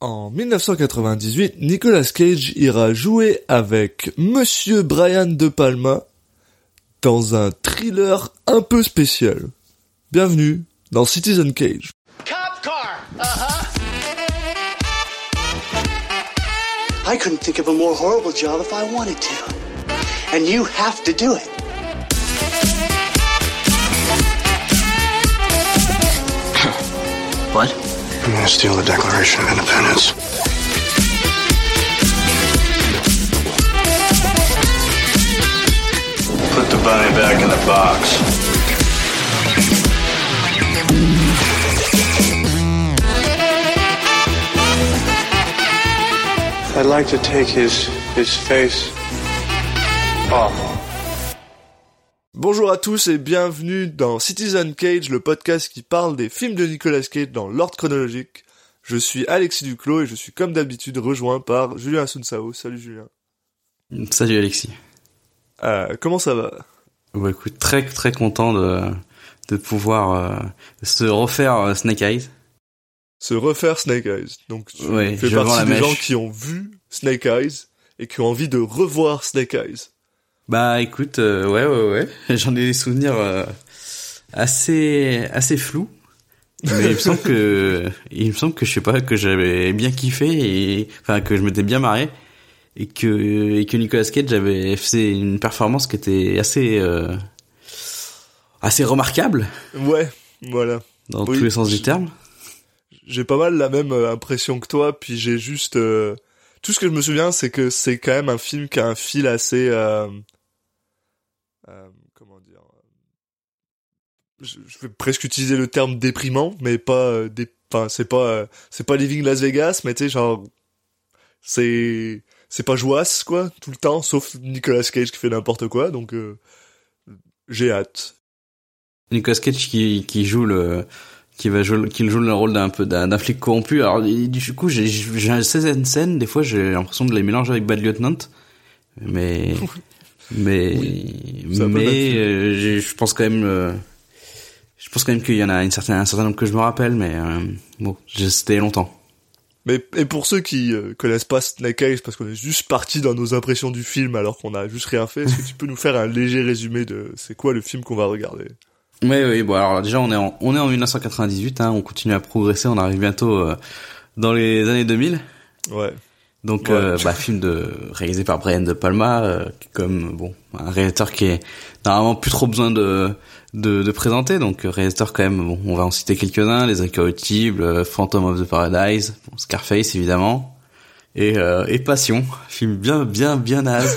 En 1998, Nicolas Cage ira jouer avec Monsieur Brian De Palma dans un thriller un peu spécial. Bienvenue dans Citizen Cage. Cop car. Uh-huh. I couldn't think of a more horrible job if I wanted to. And you have to do it. What? I'm gonna steal the Declaration of Independence. Put the bunny back in the box. I'd like to take his his face off. Bonjour à tous et bienvenue dans Citizen Cage, le podcast qui parle des films de Nicolas Cage dans l'ordre chronologique. Je suis Alexis Duclos et je suis comme d'habitude rejoint par Julien Asunsao. Salut Julien. Salut Alexis. Euh, comment ça va? Bah écoute, très très content de de pouvoir euh, se refaire euh, Snake Eyes. Se refaire Snake Eyes. Donc tu Ouais, fais partie des mèche. gens qui ont vu Snake Eyes et qui ont envie de revoir Snake Eyes. Bah écoute, euh, ouais ouais ouais, j'en ai des souvenirs euh, assez assez flous. Mais il me semble que il me semble que je sais pas que j'avais bien kiffé et enfin que je m'étais bien marré et que et que Nicolas Cage avait fait une performance qui était assez euh, assez remarquable Ouais, voilà. dans Oui. tous les sens du terme. J'ai pas mal la même euh, impression que toi, puis j'ai juste... euh, Tout ce que je me souviens, c'est que c'est quand même un film qui a un fil assez... euh, comment dire euh, je, je vais presque utiliser le terme déprimant, mais pas... euh, dé- Enfin, c'est pas... euh, c'est pas Living Las Vegas, mais tu sais, genre... C'est... C'est pas joasse, quoi, tout le temps, sauf Nicolas Cage qui fait n'importe quoi, donc... euh, J'ai hâte. Nicolas Cage qui, qui joue le qui va jouer qui joue le rôle d'un peu d'un flic corrompu alors du coup j'ai j'ai certaines scènes des fois j'ai l'impression de les mélanger avec Bad Lieutenant mais mais mais euh, je pense quand même euh, je pense quand même qu'il y en a une certaine un certain nombre que je me rappelle mais euh, bon c'était longtemps Mais et pour ceux qui connaissent pas Snake Eyes, parce qu'on est juste parti dans nos impressions du film alors qu'on a juste rien fait, est-ce que tu peux nous faire un léger résumé de c'est quoi le film qu'on va regarder? Oui, oui, bon alors déjà on est en, on est en 1998, hein, on continue à progresser, on arrive bientôt dans les années 2000. Ouais. Donc Ouais. euh, bah, film de réalisé par Brian De Palma, euh, comme bon un réalisateur qui est normalement plus trop besoin de de, de présenter, donc euh, réalisateur quand même. Bon, on va en citer quelques-uns, Les Incorruptibles, euh, Phantom of the Paradise, bon, Scarface évidemment, et euh, et Passion, film bien bien bien naze,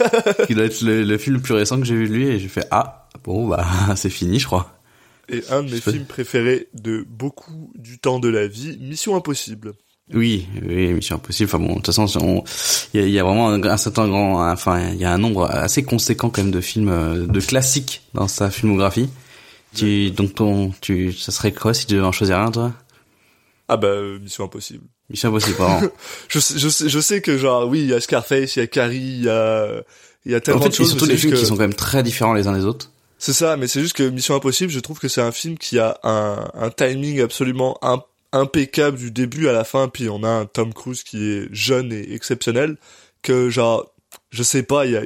qui doit être le, le film le plus récent que j'ai vu de lui, et j'ai fait ah bon bah c'est fini je crois. Et un de mes films préférés de beaucoup du temps de la vie, Mission Impossible. Oui, oui, Mission Impossible. Enfin bon, de toute façon, on- il y a, il y a vraiment un, un certain grand, enfin, il y a un nombre assez conséquent quand même de films, euh, de classiques dans sa filmographie. Tu, donc ton, tu, ça serait quoi si tu devais en choisir un, toi? Ah bah euh, Mission Impossible. Mission Impossible, pardon. Je sais, je sais, je sais que genre oui, il y a Scarface, il y a Carrie, il y a il y a en tellement fait, de c'est choses. surtout des films qui sont quand même très différents les uns des autres. C'est ça, mais c'est juste que Mission Impossible, je trouve que c'est un film qui a un, un timing absolument im- impeccable du début à la fin, puis on a un Tom Cruise qui est jeune et exceptionnel, que genre, je sais pas, il y a,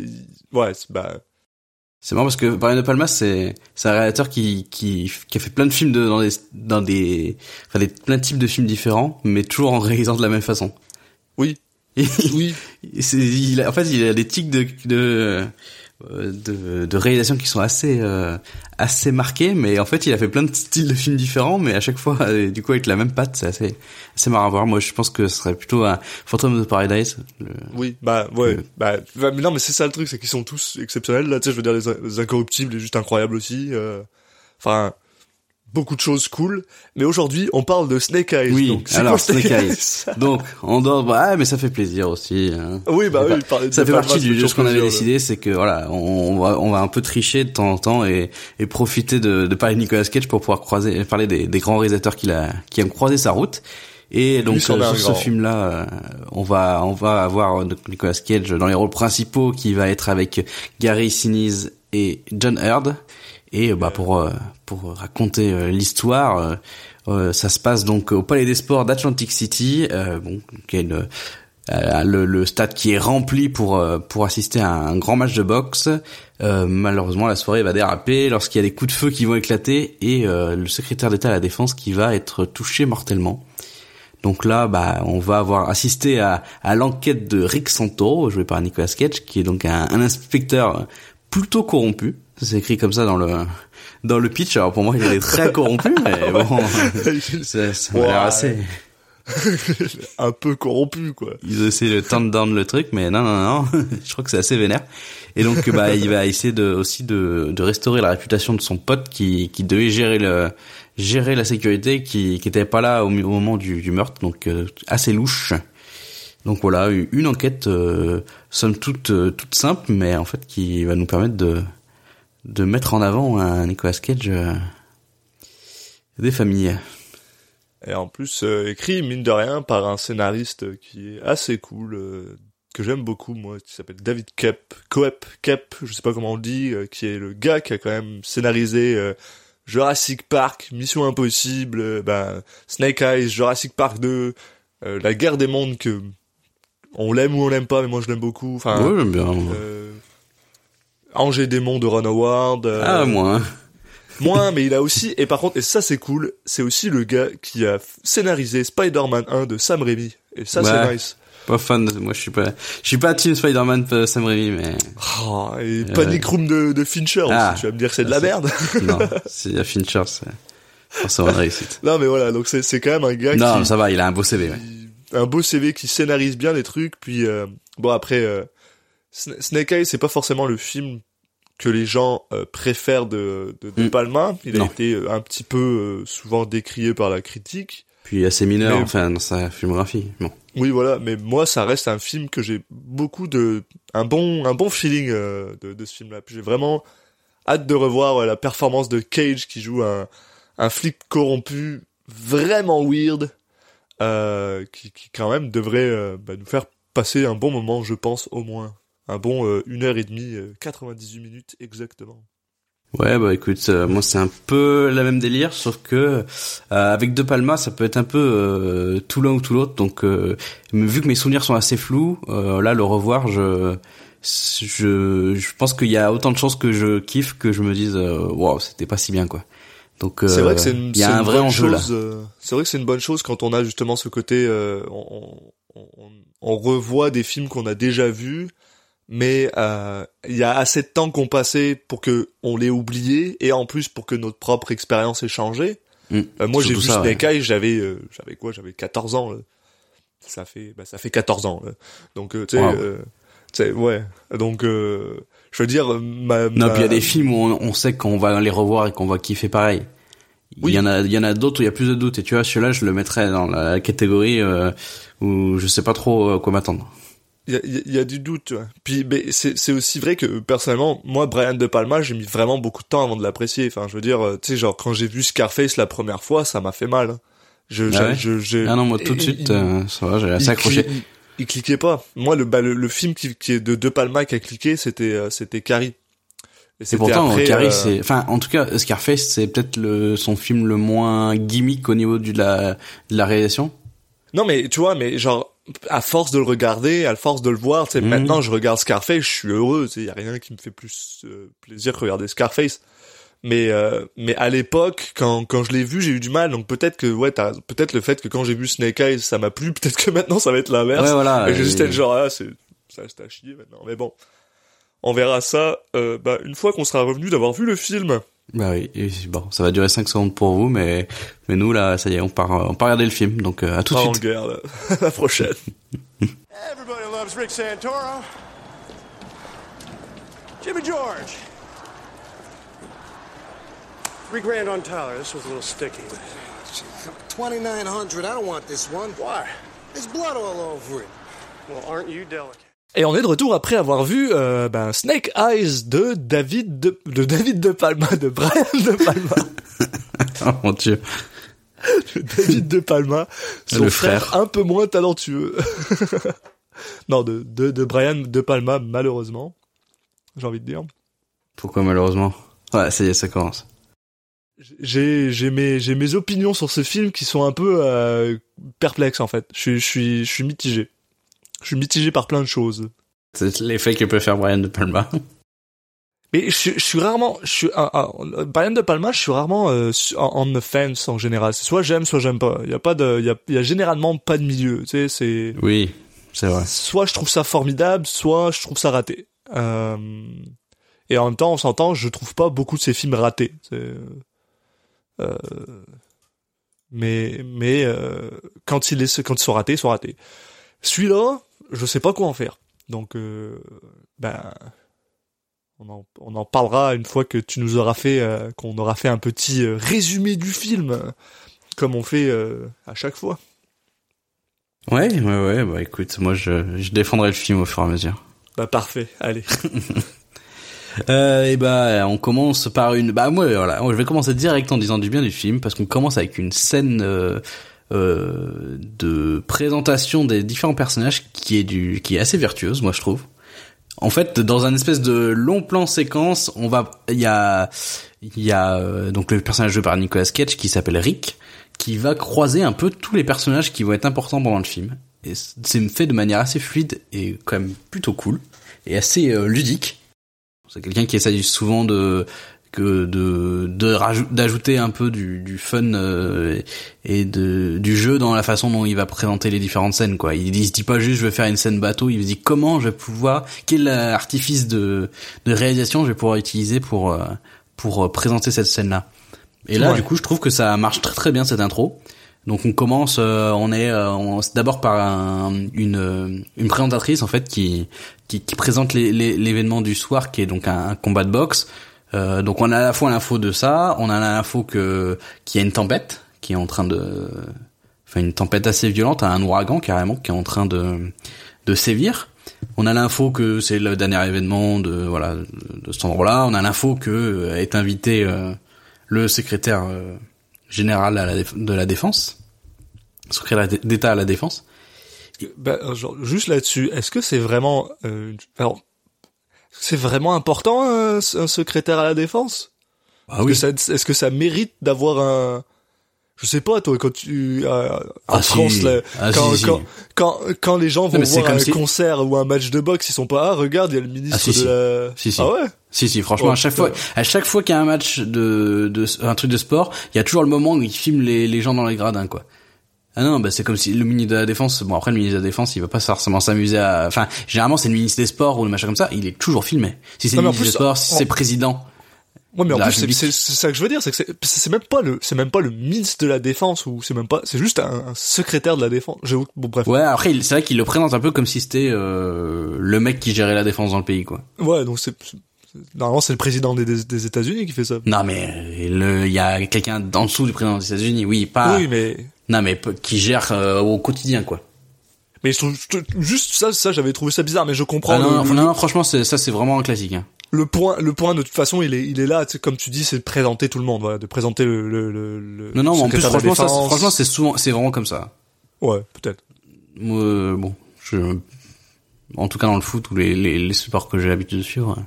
ouais, c'est- bah, C'est marrant parce que Brian De Palma, c'est, c'est un réalisateur qui, qui, qui a fait plein de films de, dans des, dans des, enfin, des, plein de types de films différents, mais toujours en réalisant de la même façon. oui, oui, c'est, il en fait, il a des tics de, de, de, de réalisation qui sont assez, euh, assez marqués, mais en fait, il a fait plein de styles de films différents, mais à chaque fois, euh, du coup, avec la même patte, c'est assez, assez marrant à voir. Moi, je pense que ce serait plutôt un Phantom of Paradise. le- oui, bah, ouais, bah, bah, mais non, mais c'est ça le truc, c'est qu'ils sont tous exceptionnels, là, tu sais, je veux dire, les Incorruptibles est juste incroyable aussi, euh, enfin, beaucoup de choses cool, mais aujourd'hui, on parle de Snake Eyes, Oui, donc alors, Snake, Eyes. Donc, on dort, bah, ah, mais ça fait plaisir aussi. hein. Oui, bah Ça fait oui, ça fait partie du, de ce qu'on avait décidé, c'est que voilà, on, on va on va un peu tricher de temps en temps et, et profiter de, de parler de Nicolas Cage pour pouvoir croiser parler des, des grands réalisateurs qu'il a qui ont croisé sa route. Et donc euh, sur ce film-là, euh, on va on va avoir euh, Nicolas Cage dans les rôles principaux qui va être avec Gary Sinise et John Hurd. Et bah pour euh, pour raconter euh, l'histoire, euh, ça se passe donc au Palais des Sports d'Atlantic City, bon, qui est euh, le, le stade qui est rempli pour pour assister à un grand match de boxe. Euh, malheureusement, la soirée va déraper lorsqu'il y a des coups de feu qui vont éclater et euh, le secrétaire d'État à la Défense qui va être touché mortellement. Donc là, bah, on va avoir assisté à, à l'enquête de Rick Santoro, joué par Nicolas Cage, qui est donc un, un inspecteur plutôt corrompu. C'est écrit comme ça dans le dans le pitch. Alors pour moi, il est très corrompu, mais bon, ça, ça m'a l'air Ouais. assez. un peu corrompu quoi. Ils essaient de turn down le truc, mais non, non, non. Je crois que c'est assez vénère. Et donc, bah, il va essayer de aussi de, de restaurer la réputation de son pote qui qui devait gérer le gérer la sécurité, qui qui était pas là au moment du, du meurtre, donc euh, assez louche. Donc voilà, une enquête euh, somme toute euh, toute simple, mais en fait qui va nous permettre de de mettre en avant un Nicolas Cage euh, des familles. Et en plus euh, écrit mine de rien par un scénariste qui est assez cool, euh, que j'aime beaucoup moi, qui s'appelle David Kep, Coep, Kep, je sais pas comment on le dit, euh, qui est le gars qui a quand même scénarisé Jurassic Park, Mission Impossible, ben, Snake Eyes, Jurassic Park 2, euh, La Guerre des Mondes que on l'aime ou on l'aime pas, mais moi je l'aime beaucoup. Enfin, ouais, j'aime bien. Euh, Angers Démon de Ron Howard. euh, ah moi. hein. Moins, mais il a aussi, et par contre, et ça c'est cool, c'est aussi le gars qui a scénarisé Spider-Man 1 de Sam Raimi. Et ça Ouais. c'est nice. Pas fan. de- Moi, je suis pas. Je suis pas team Spider-Man euh, Sam Raimi, mais Oh, et Panic Room de, de Fincher aussi, Ah. tu vas me dire que c'est de la merde. non. C'est à Fincher, c'est forcément une réussite. non mais voilà, donc c'est c'est quand même un gars Non, qui, ça va. Il a un beau CV. Ouais. qui- un beau CV qui scénarise bien des trucs, puis euh, bon après, euh, Sna- Snake Eyes c'est pas forcément le film que les gens euh, préfèrent de, de, de Mm. Palma. Il a été euh, un petit peu euh, souvent décrié par la critique. Puis assez mineur, Mais- enfin, dans sa filmographie. Bon. Oui, voilà, mais moi, ça reste un film que j'ai beaucoup de, un bon, un bon feeling euh, de, de ce film-là. Puis J'ai vraiment hâte de revoir la performance de Cage qui joue un, un flic corrompu vraiment weird, qui, qui quand même devrait bah, nous faire passer un bon moment, je pense au moins, un bon euh, une heure et demie, euh, 98 minutes exactement. Ouais, bah écoute, euh, moi c'est un peu la même délire, sauf que euh, avec De Palma, ça peut être un peu euh, tout l'un ou tout l'autre. Donc, euh, vu que mes souvenirs sont assez flous, euh, là le revoir, je je je pense qu'il y a autant de chances que je kiffe que je me dise euh, waouh, c'était pas si bien quoi. Donc euh, c'est vrai que c'est une, il y a c'est un une vrai bonne enjeu chose. euh, c'est vrai que c'est une bonne chose quand on a justement ce côté, euh, on, on, on- on revoit des films qu'on a déjà vus, mais euh, il y a assez de temps qu'on passait pour que on l'ait oublié et en plus pour que notre propre expérience ait changé. Mm. Euh, moi j'ai vu ça, Snake Eyes, j'avais euh, j'avais quoi, j'avais 14 ans. là. Ça fait bah, ça fait 14 ans. là. Donc euh, tu sais Wow. euh, tu sais ouais. Donc euh, je veux dire ma, Non, ma- puis il y a des films où on, on sait qu'on va les revoir et qu'on va kiffer pareil. Oui. Il y en a, il y en a d'autres où il y a plus de doutes. Et tu vois, celui-là, je le mettrais dans la catégorie où je sais pas trop à quoi m'attendre. Il y y a- du doute, tu vois. Puis c'est aussi vrai que personnellement, moi Brian de Palma, j'ai mis vraiment beaucoup de temps avant de l'apprécier. Enfin, je veux dire, euh, tu sais, genre quand j'ai vu Scarface la première fois, ça m'a fait mal. hein. Je, Ah ouais je, j'ai- Ah non, moi tout de suite, il- euh, ça va, j'ai assez accroché. cli- Il, cliquait pas. Moi, le bah, le, le film qui, qui est de De Palma qui a cliqué, c'était euh, c'était Carrie. Et Et pourtant, après, Carrie, euh, c'est, enfin, en tout cas, Scarface, c'est peut-être le son film le moins gimmick au niveau du- de la, de la réalisation. Non, mais tu vois, mais genre à force de le regarder, à force de le voir, tu sais, Mhm. maintenant je regarde Scarface, je suis heureux, tu sais, y a rien qui me fait plus euh, plaisir que regarder Scarface. Mais euh, mais à l'époque, quand quand je l'ai vu, j'ai eu du mal. Donc peut-être que ouais, t'as peut-être le fait que quand j'ai vu Snake Eyes, ça m'a plu. Peut-être que maintenant ça va être l'inverse. Ouais, voilà. Et que et- j'étais le genre ah c'est ça c'est à chier maintenant. Mais bon, on verra ça. Euh, bah une fois qu'on sera revenu d'avoir vu le film. Bah oui, bon, ça va durer 5 secondes pour vous, mais, mais nous, là, ça y est, on part, on part regarder le film. Donc, euh, à tout de suite. guerre, là. À la prochaine. Everybody loves Rick Santoro. Jimmy George. Three grand on Tyler. This was a little sticky. 2900 I don't want this one. Why? There's blood all over it. Well, aren't you delicate? Et on est de retour après avoir vu euh, ben, Snake Eyes de David de, de David de Palma, de Brian de Palma, Oh mon dieu. de David de Palma, son Le frère. frère. un peu moins talentueux. non, de, de de Brian de Palma malheureusement, j'ai envie de dire. Pourquoi malheureusement? Ouais, ça y est, ça commence. J'ai j'ai mes j'ai mes opinions sur ce film qui sont un peu euh, perplexes en fait. Je suis je suis je suis mitigé. Je suis mitigé par plein de choses. C'est l'effet que peut faire Brian De Palma. Mais je, je suis rarement, je suis, ah, ah, Brian De Palma, je suis rarement euh, en, on the fence en général. C'est soit j'aime, soit j'aime pas. Il y a pas de, il y a, il y a généralement pas de milieu. Tu sais, c'est. Oui, c'est vrai. Soit je trouve ça formidable, soit je trouve ça raté. Euh, et en même temps, on s'entend, je trouve pas beaucoup de ces films ratés. C'est, euh, mais mais euh, quand il est, quand ils sont ratés, ils sont ratés. Celui-là, je sais pas quoi en faire. Donc, euh, ben on en, on en parlera une fois que tu nous auras fait, euh, qu'on aura fait un petit euh, résumé du film, comme on fait à chaque fois. Ouais, ouais, ouais. Bah écoute, moi je, je défendrai le film au fur et à mesure. Bah parfait, allez. euh, et bah on commence par une. Bah moi voilà, je vais commencer direct en disant du bien du film parce qu'on commence avec une scène. Euh, euh, de présentation des différents personnages qui est du qui est assez vertueuse moi je trouve en fait, dans un espèce de long plan séquence, on va, il y a, il y a euh, donc le personnage joué par Nicolas Cage qui s'appelle Rick, qui va croiser un peu tous les personnages qui vont être importants pendant le film. Et c'est fait de manière assez fluide et quand même plutôt cool et assez euh, ludique. C'est quelqu'un qui essaie souvent de que de d'ajouter un peu du, du fun euh, et de du jeu dans la façon dont il va présenter les différentes scènes quoi. Il, il se dit pas juste je vais faire une scène bateau, il se dit comment je vais pouvoir quel artifice de de réalisation je vais pouvoir utiliser pour euh, pour euh, présenter cette scène là. Et là Ouais. du coup, je trouve que ça marche très très bien cette intro. Donc on commence, euh, on est, euh, c'est d'abord par un- une euh, une présentatrice en fait qui qui, qui présente l'événement du soir qui est donc un, un combat de boxe. Euh, donc on a à la fois l'info de ça, on a l'info que qu'il y a une tempête qui est en train de, enfin une tempête assez violente, un ouragan carrément qui est en train de de sévir. On a l'info que c'est le dernier événement de voilà de, cet endroit-là. On a l'info que euh, est invité euh, le secrétaire euh, général de la défense, secrétaire d'État à la défense. Bah, genre, juste là-dessus, est-ce que c'est vraiment, euh, alors, c'est vraiment important un, un secrétaire à la défense? Ah Est-ce que ça- Est-ce que ça mérite d'avoir un je sais pas toi quand tu euh, en Ah, si. France là, Ah, quand, si, si. quand quand quand les gens vont voir un concert ou un match de boxe ils sont pas ah regarde il y a le ministre Ah, de la Si, si. ah ouais? Si si, franchement Oh, à chaque fois, à chaque fois qu'il y a un match de, de un truc de sport, il y a toujours le moment où ils filment les, les gens dans les gradins quoi. Ah non, bah c'est comme si le ministre de la défense, bon après le ministre de la défense, il va pas forcément s'amuser à, enfin généralement c'est le ministre des sports ou le machin comme ça, il est toujours filmé. Si c'est le ministre des sports, si en- c'est président. Ouais, mais en plus, c'est- ça que je veux dire, c'est que c'est- même pas le, c'est même pas le ministre de la défense ou c'est même pas, c'est juste un, un secrétaire de la défense. Bon bref. Ouais, après c'est vrai qu'il le présente un peu comme si c'était euh, le mec qui gérait la défense dans le pays quoi. Ouais, donc c'est, normalement c'est le président des, des, des États-Unis qui fait ça. Non mais il y a quelqu'un en dessous du président des États-Unis, oui, pas. Oui, mais Non mais qui gère euh, au quotidien quoi. mais juste ça, ça j'avais trouvé ça bizarre, mais je comprends Ah non, le, non, le- non, franchement ça c'est vraiment un classique. Hein. le point, le point de toute façon il est, il est là, comme tu dis, c'est de présenter tout le monde, voilà, de présenter le, le, le, le Non non, mais en plus franchement ça, franchement c'est souvent c'est vraiment comme ça. ouais, peut-être. Euh, bon, je, en tout cas dans le foot ou les, les, les sports que j'ai l'habitude de suivre, euh,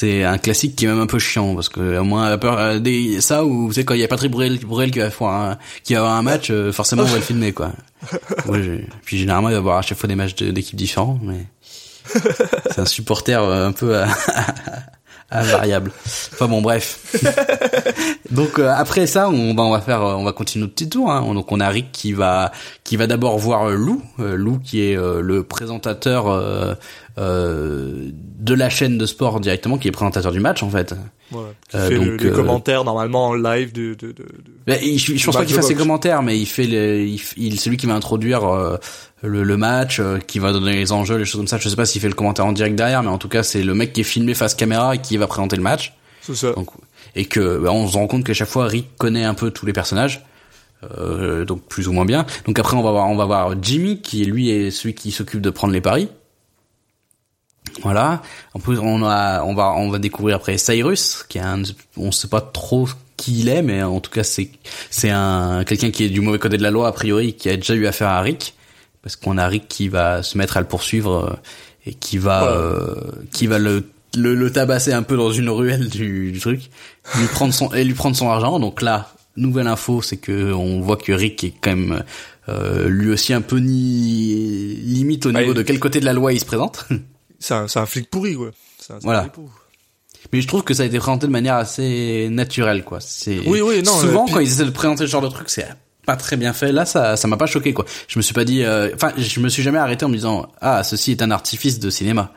c'est un classique qui est même un peu chiant parce que au moins la peur, euh, des, ça ou vous savez quand il y a Patrick Bruel, Bruel qui va faire un, qui va avoir un match, euh, forcément on va le filmer quoi. Ouais, j'ai- puis généralement il va avoir à chaque fois des matchs de- d'équipes différents, mais c'est un supporter euh, un peu à, à variable. Enfin bon bref. Donc euh, après ça, on va on va faire euh, on va continuer notre petit tour. Hein. Donc on a Rick qui va qui va d'abord voir euh, Lou, euh, Lou qui est euh, le présentateur euh, euh, de la chaîne de sport directement, qui est présentateur du match en fait. Qui Euh, fait le- donc, les euh, commentaires normalement en live de, de, de, de- Bah, il- je, je pense pas qu'il fasse ses commentaires, mais il fait le, il, il c'est lui qui va introduire euh, le, le match, euh, qui va donner les enjeux, les choses comme ça. Je sais pas s'il fait le commentaire en direct derrière, mais en tout cas c'est le mec qui est filmé face caméra et qui va présenter le match. C'est ça. Donc, et que bah, on se rend compte qu'à chaque fois Rick connaît un peu tous les personnages, euh, donc plus ou moins bien. Donc après on va voir, on va voir Jimmy qui lui est celui qui s'occupe de prendre les paris. Voilà. En plus on a, on va, on va découvrir après Cyrus qui est un, on sait pas trop qui il est, mais en tout cas c'est, c'est un quelqu'un qui est du mauvais côté de la loi a priori, qui a déjà eu affaire à Rick, parce qu'on a Rick qui va se mettre à le poursuivre euh, et qui va, euh, qui va le le, le tabasser un peu dans une ruelle du, du truc, lui prendre son et lui prendre son argent. Donc là, nouvelle info, c'est que on voit que Rick est quand même euh, lui aussi un peu ni limite au niveau de quel côté de la loi il se présente. C'est un, c'est un flic pourri, quoi. Un- Voilà. flic pourri. Mais je trouve que ça a été présenté de manière assez naturelle, quoi. C'est Oui, oui, non, Souvent, puis- quand ils essaient de présenter ce genre de truc, c'est pas très bien fait. Là, ça, ça m'a pas choqué, quoi. Je me suis pas dit, euh, enfin, je me suis jamais arrêté en me disant, ah, ceci est un artifice de cinéma.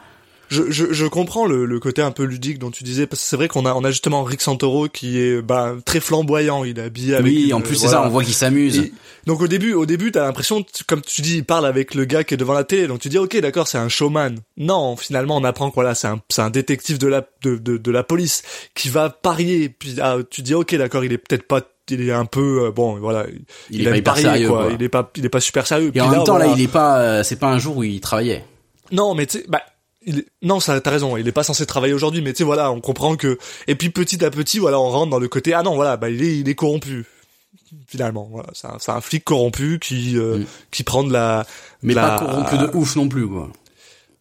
Je, je, je comprends le, le côté un peu ludique dont tu disais, parce que c'est vrai qu'on a, on a justement Rick Santoro qui est bah, très flamboyant, il est habillé avec... oui, une- en plus, c'est ça, on voit qu'ils s'amusent. Et- donc au début, au début, t'as l'impression, tu- comme tu dis, il parle avec le gars qui est devant la télé, donc tu dis ok, d'accord, c'est un showman. Non, finalement, on apprend que voilà, c'est un, c'est un détective de la, de, de, de la police qui va parier. Puis ah, tu dis ok, d'accord, il est peut-être pas, il est un peu euh, bon, voilà, Il est pas hyper parier, sérieux, quoi. quoi. Il est pas, il est pas super sérieux. Et Puis en même temps, là, il est pas, euh, c'est pas un jour où il travaillait. Non, mais tu sais, bah, il non, ça, t'as raison, il est pas censé travailler aujourd'hui, mais tu sais, voilà, on comprend que, et puis petit à petit, voilà, on rentre dans le côté, ah non, voilà, bah, il est, il est corrompu. Finalement, voilà, c'est un, c'est un flic corrompu qui, euh, Mm. qui prend de la, Mais de la- pas corrompu de ouf non plus, quoi.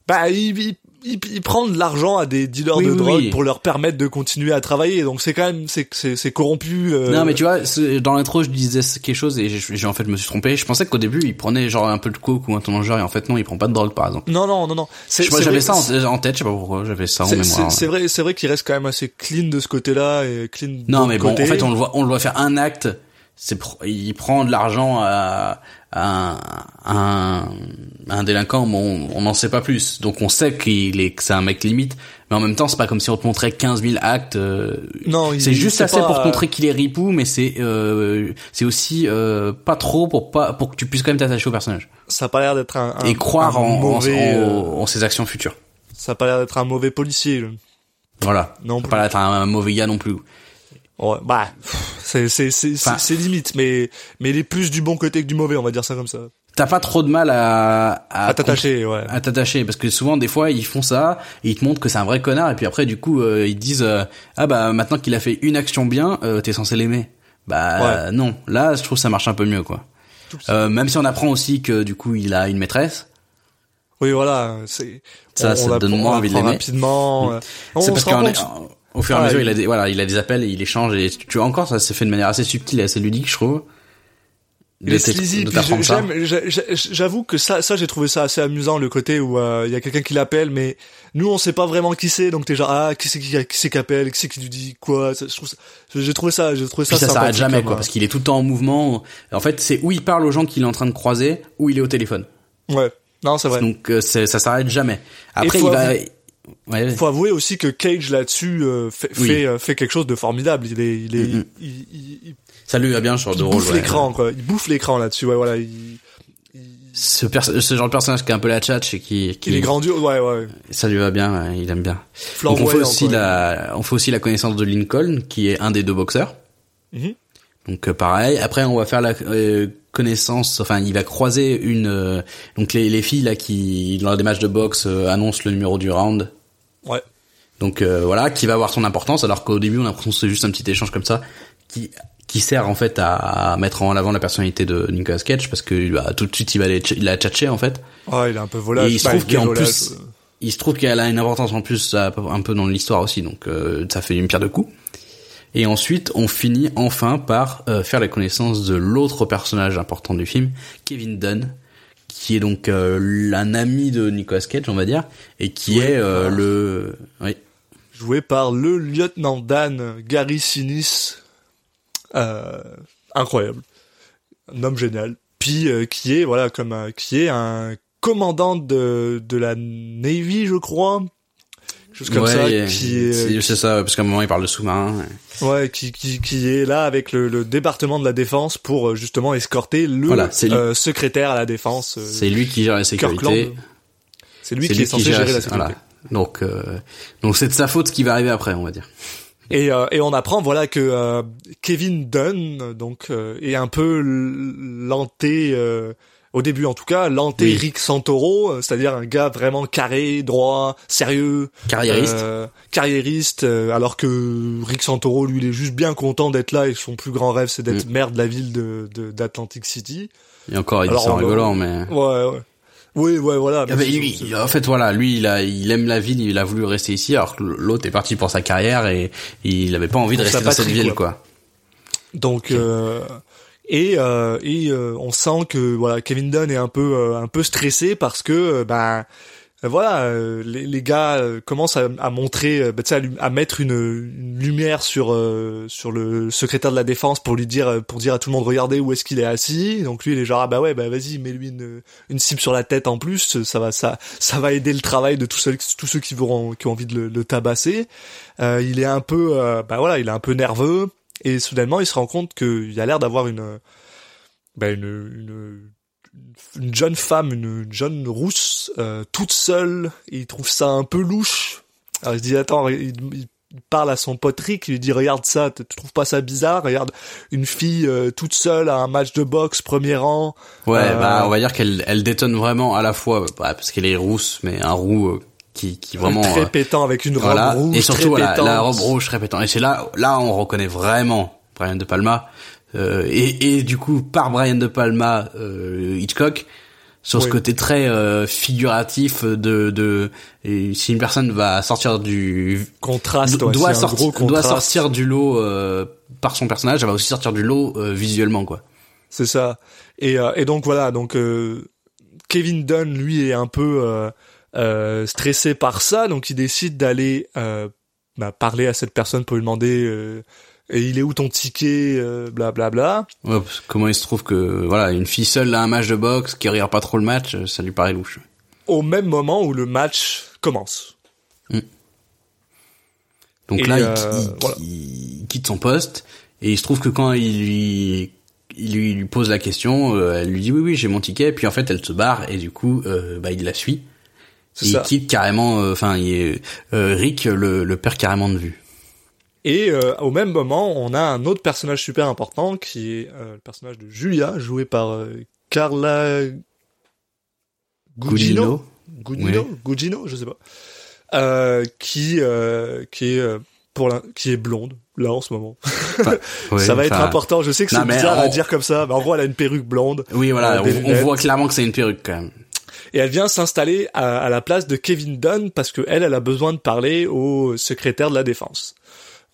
bah, il, il, il, il prend de l'argent à des dealers Oui, de oui, drogue oui. pour leur permettre de continuer à travailler, donc c'est quand même, c'est, c'est, c'est corrompu. euh, Non, mais tu vois, dans l'intro, je disais quelque chose et j'ai en fait, je me suis trompé. Je pensais qu'au début, il prenait genre un peu de coke ou un ton genre et en fait, non, il prend pas de drogue, par exemple. Non, non, non, non. C'est, Je sais pas, c'est j'avais ça en, en tête, je sais pas pourquoi, j'avais ça en mémoire. c'est, vrai, c'est vrai qu'il reste quand même assez clean de ce côté-là et clean. Non, mais bon, côté. en fait, on le voit, on le voit faire un acte. C'est, il prend de l'argent à un, un, délinquant, mais on n'en sait pas plus. Donc on sait qu'il est, que c'est un mec limite, mais en même temps, c'est pas comme si on te montrait 15 000 actes. euh, Non, c'est juste assez pas- pour te montrer qu'il est ripou, mais c'est, euh, c'est aussi euh, pas trop pour pas, pour que tu puisses quand même t'attacher au personnage ça a pas l'air d'être un, un- et croire un en, en- mauvais, en- euh, en ses actions futures. ça a pas l'air d'être un mauvais policier. là. Voilà. Non Faut pas être un, un mauvais gars non plus. Ouais, bah, c'est c'est c'est Enfin- limite, mais mais il est plus du bon côté que du mauvais, on va dire ça comme ça. T'as pas trop de mal à, À t'attacher, ouais. à t'attacher parce que souvent des fois ils font ça et ils te montrent que c'est un vrai connard et puis après du coup euh, ils te disent euh, ah bah maintenant qu'il a fait une action bien euh, t'es censé l'aimer bah Ouais. non là je trouve que ça marche un peu mieux quoi euh, même si on apprend aussi que du coup il a une maîtresse Oui, voilà, c'est Ça, ça te donne moins envie de l'aimer. rapidement. euh, on c'est parce qu'en compte- au fur et à Ah, mesure il- il a des voilà il a des appels et il échange et tu vois encore ça s'est fait de manière assez subtile et assez ludique je trouve de j'avoue que ça, ça j'ai trouvé ça assez amusant le côté où euh, il y a quelqu'un qui l'appelle, mais nous on sait pas vraiment qui c'est, donc t'es genre ah qui c'est qui, qui c'est qui appelle, qui c'est qui lui dit quoi. J'ai trouvé ça, j'ai trouvé ça. Puis ça s'arrête jamais comme, quoi euh, parce qu'il est tout le temps en mouvement en fait c'est où il parle aux gens qu'il est en train de croiser ou il est au téléphone Ouais, non c'est vrai. Donc euh, ça s'arrête jamais. Après il va ouais. Faut avouer aussi que Cage là-dessus euh, fait, Oui. fait, euh, fait quelque chose de formidable. Il est, il est, il, il, il- ça lui va bien ce genre il de rôle. bouffe ouais. l'écran quoi. Il bouffe l'écran là-dessus. Ouais, voilà. Il, Ce, ce genre de personnage qui est un peu la tchatch et qui, qui il est grandiose. Ouais, ouais. ça lui va bien, ouais, il aime bien. Donc on fait aussi quoi. la on fait aussi la connaissance de Lincoln qui est un des deux boxeurs. Mhm. Donc euh, pareil, après on va faire la euh, connaissance enfin il va croiser une euh, donc les les filles là qui dans des matchs de boxe euh, annoncent le numéro du round. Ouais. Donc euh, voilà, qui va avoir son importance, alors qu'au début on a l'impression que c'est juste un petit échange comme ça, qui qui sert en fait à mettre en avant la personnalité de Nicolas Cage parce que bah, tout de suite il va aller il a tchatché en fait. Ouais, il est un peu volage. Et il se Bah, trouve qu'en plus-. Il se trouve qu'elle a une importance en plus un peu dans l'histoire aussi, donc euh, ça fait une pierre de coups. Et ensuite, on finit enfin par euh, faire la connaissance de l'autre personnage important du film, Kevin Dunn, qui est donc euh, un ami de Nicolas Cage, on va dire, et qui Oui, est euh, le... Oui. joué par le lieutenant Dan Gary Sinise. Euh, incroyable. Un homme génial. Puis euh, qui est voilà comme un- qui est un commandant de de la Navy, je crois. Chose comme Ouais, ça et- qui est c'est ça, parce qu'à un moment il parle de sous-marin. ouais qui qui qui est là avec le, le département de la défense pour euh, justement escorter le Voilà, lui. euh, secrétaire à la défense. euh, C'est lui qui gère la sécurité. C'est lui qui est censé gère gérer la sécurité. Voilà. Donc, euh, donc c'est de sa faute ce qui va arriver après, on va dire. Et, euh, et on apprend voilà que euh, Kevin Dunn donc euh, est un peu l'anté euh, au début en tout cas l'anté Oui. Rick Santoro, euh, c'est-à-dire un gars vraiment carré, droit, sérieux, Carriériste. euh, carriériste, euh, alors que Rick Santoro lui il est juste bien content d'être là et son plus grand rêve c'est d'être Mm. maire de la ville de de- d'Atlantic City. Et encore, il dit ça en rigolant, mais... Ouais ouais. Oui, ouais, voilà. Ah en fait, voilà, lui, il a, il aime la ville, il a voulu rester ici, alors que l'autre est parti pour sa carrière et il avait pas envie de Pour rester dans cette ville, quoi. quoi. Donc euh, et euh, et euh, on sent que voilà Kevin Dunn est un peu euh, un peu stressé parce que euh, ben euh, voilà euh, les, les gars commencent à, à montrer ben, à, à mettre une, une lumière sur sur le secrétaire de la défense pour lui dire pour dire à tout le monde regardez où est-ce qu'il est assis. Donc lui il est genre ah bah ouais bah vas-y mets lui une une cible sur la tête en plus ça va ça ça va aider le travail de tous ceux qui vont qui ont envie de le, tabasser. Il est un peu bah voilà il est un peu nerveux et soudainement il se rend compte qu'il a l'air d'avoir une bah une, une une jeune femme une, une jeune rousse euh, toute seule. Et il trouve ça un peu louche. Alors il se dit attends il, il parle à son pote Rick il lui dit regarde ça tu trouves pas ça bizarre? Regarde une fille euh, toute seule à un match de boxe premier rang. Ouais, Euh, bah, on va dire qu'elle, elle détonne vraiment à la fois, bah, parce qu'elle est rousse, mais un roux qui, qui vraiment. très euh, pétant avec une voilà. robe rouge et surtout très voilà, la robe rouge très. Et c'est là, là, on reconnaît vraiment Brian de Palma. Euh, et, et du coup, par Brian de Palma, euh, Hitchcock, sur ce côté très euh, figuratif de, de et si une personne va sortir du contraste ouais, doit, sortir, gros doit sortir du lot euh, par son personnage, elle va aussi sortir du lot euh, visuellement quoi. C'est ça. Et, euh, et donc voilà, donc euh, Kevin Dunn, lui, est un peu euh, stressé par ça, donc il décide d'aller euh, bah, parler à cette personne pour lui demander euh, et il est où ton ticket, euh, bla bla bla. Ouais, parce que comment il se trouve que voilà une fille seule à un match de boxe qui regarde pas trop le match, euh, ça lui paraît louche. Au même moment où le match commence. Donc Et, là, il, euh, il- voilà. il quitte son poste et il se trouve que quand il lui il lui, lui pose la question, elle lui dit oui oui j'ai mon ticket, puis en fait elle se barre et du coup bah il la suit. Il ça. quitte carrément, euh, enfin euh, Rick le, le perd carrément de vue. Et euh, au même moment, on a un autre personnage super important qui est le personnage de Julia, joué par Carla Gugino. Gugino, Gugino, je sais pas, qui qui est pour la, qui est blonde là en ce moment. Ça va être enfin, important. Je sais que c'est bizarre à dire comme ça, mais en gros elle a une perruque blonde Oui voilà, on, on voit clairement que c'est une perruque quand même. Et elle vient s'installer à, à la place de Kevin Dunn parce que elle, elle a besoin de parler au secrétaire de la défense.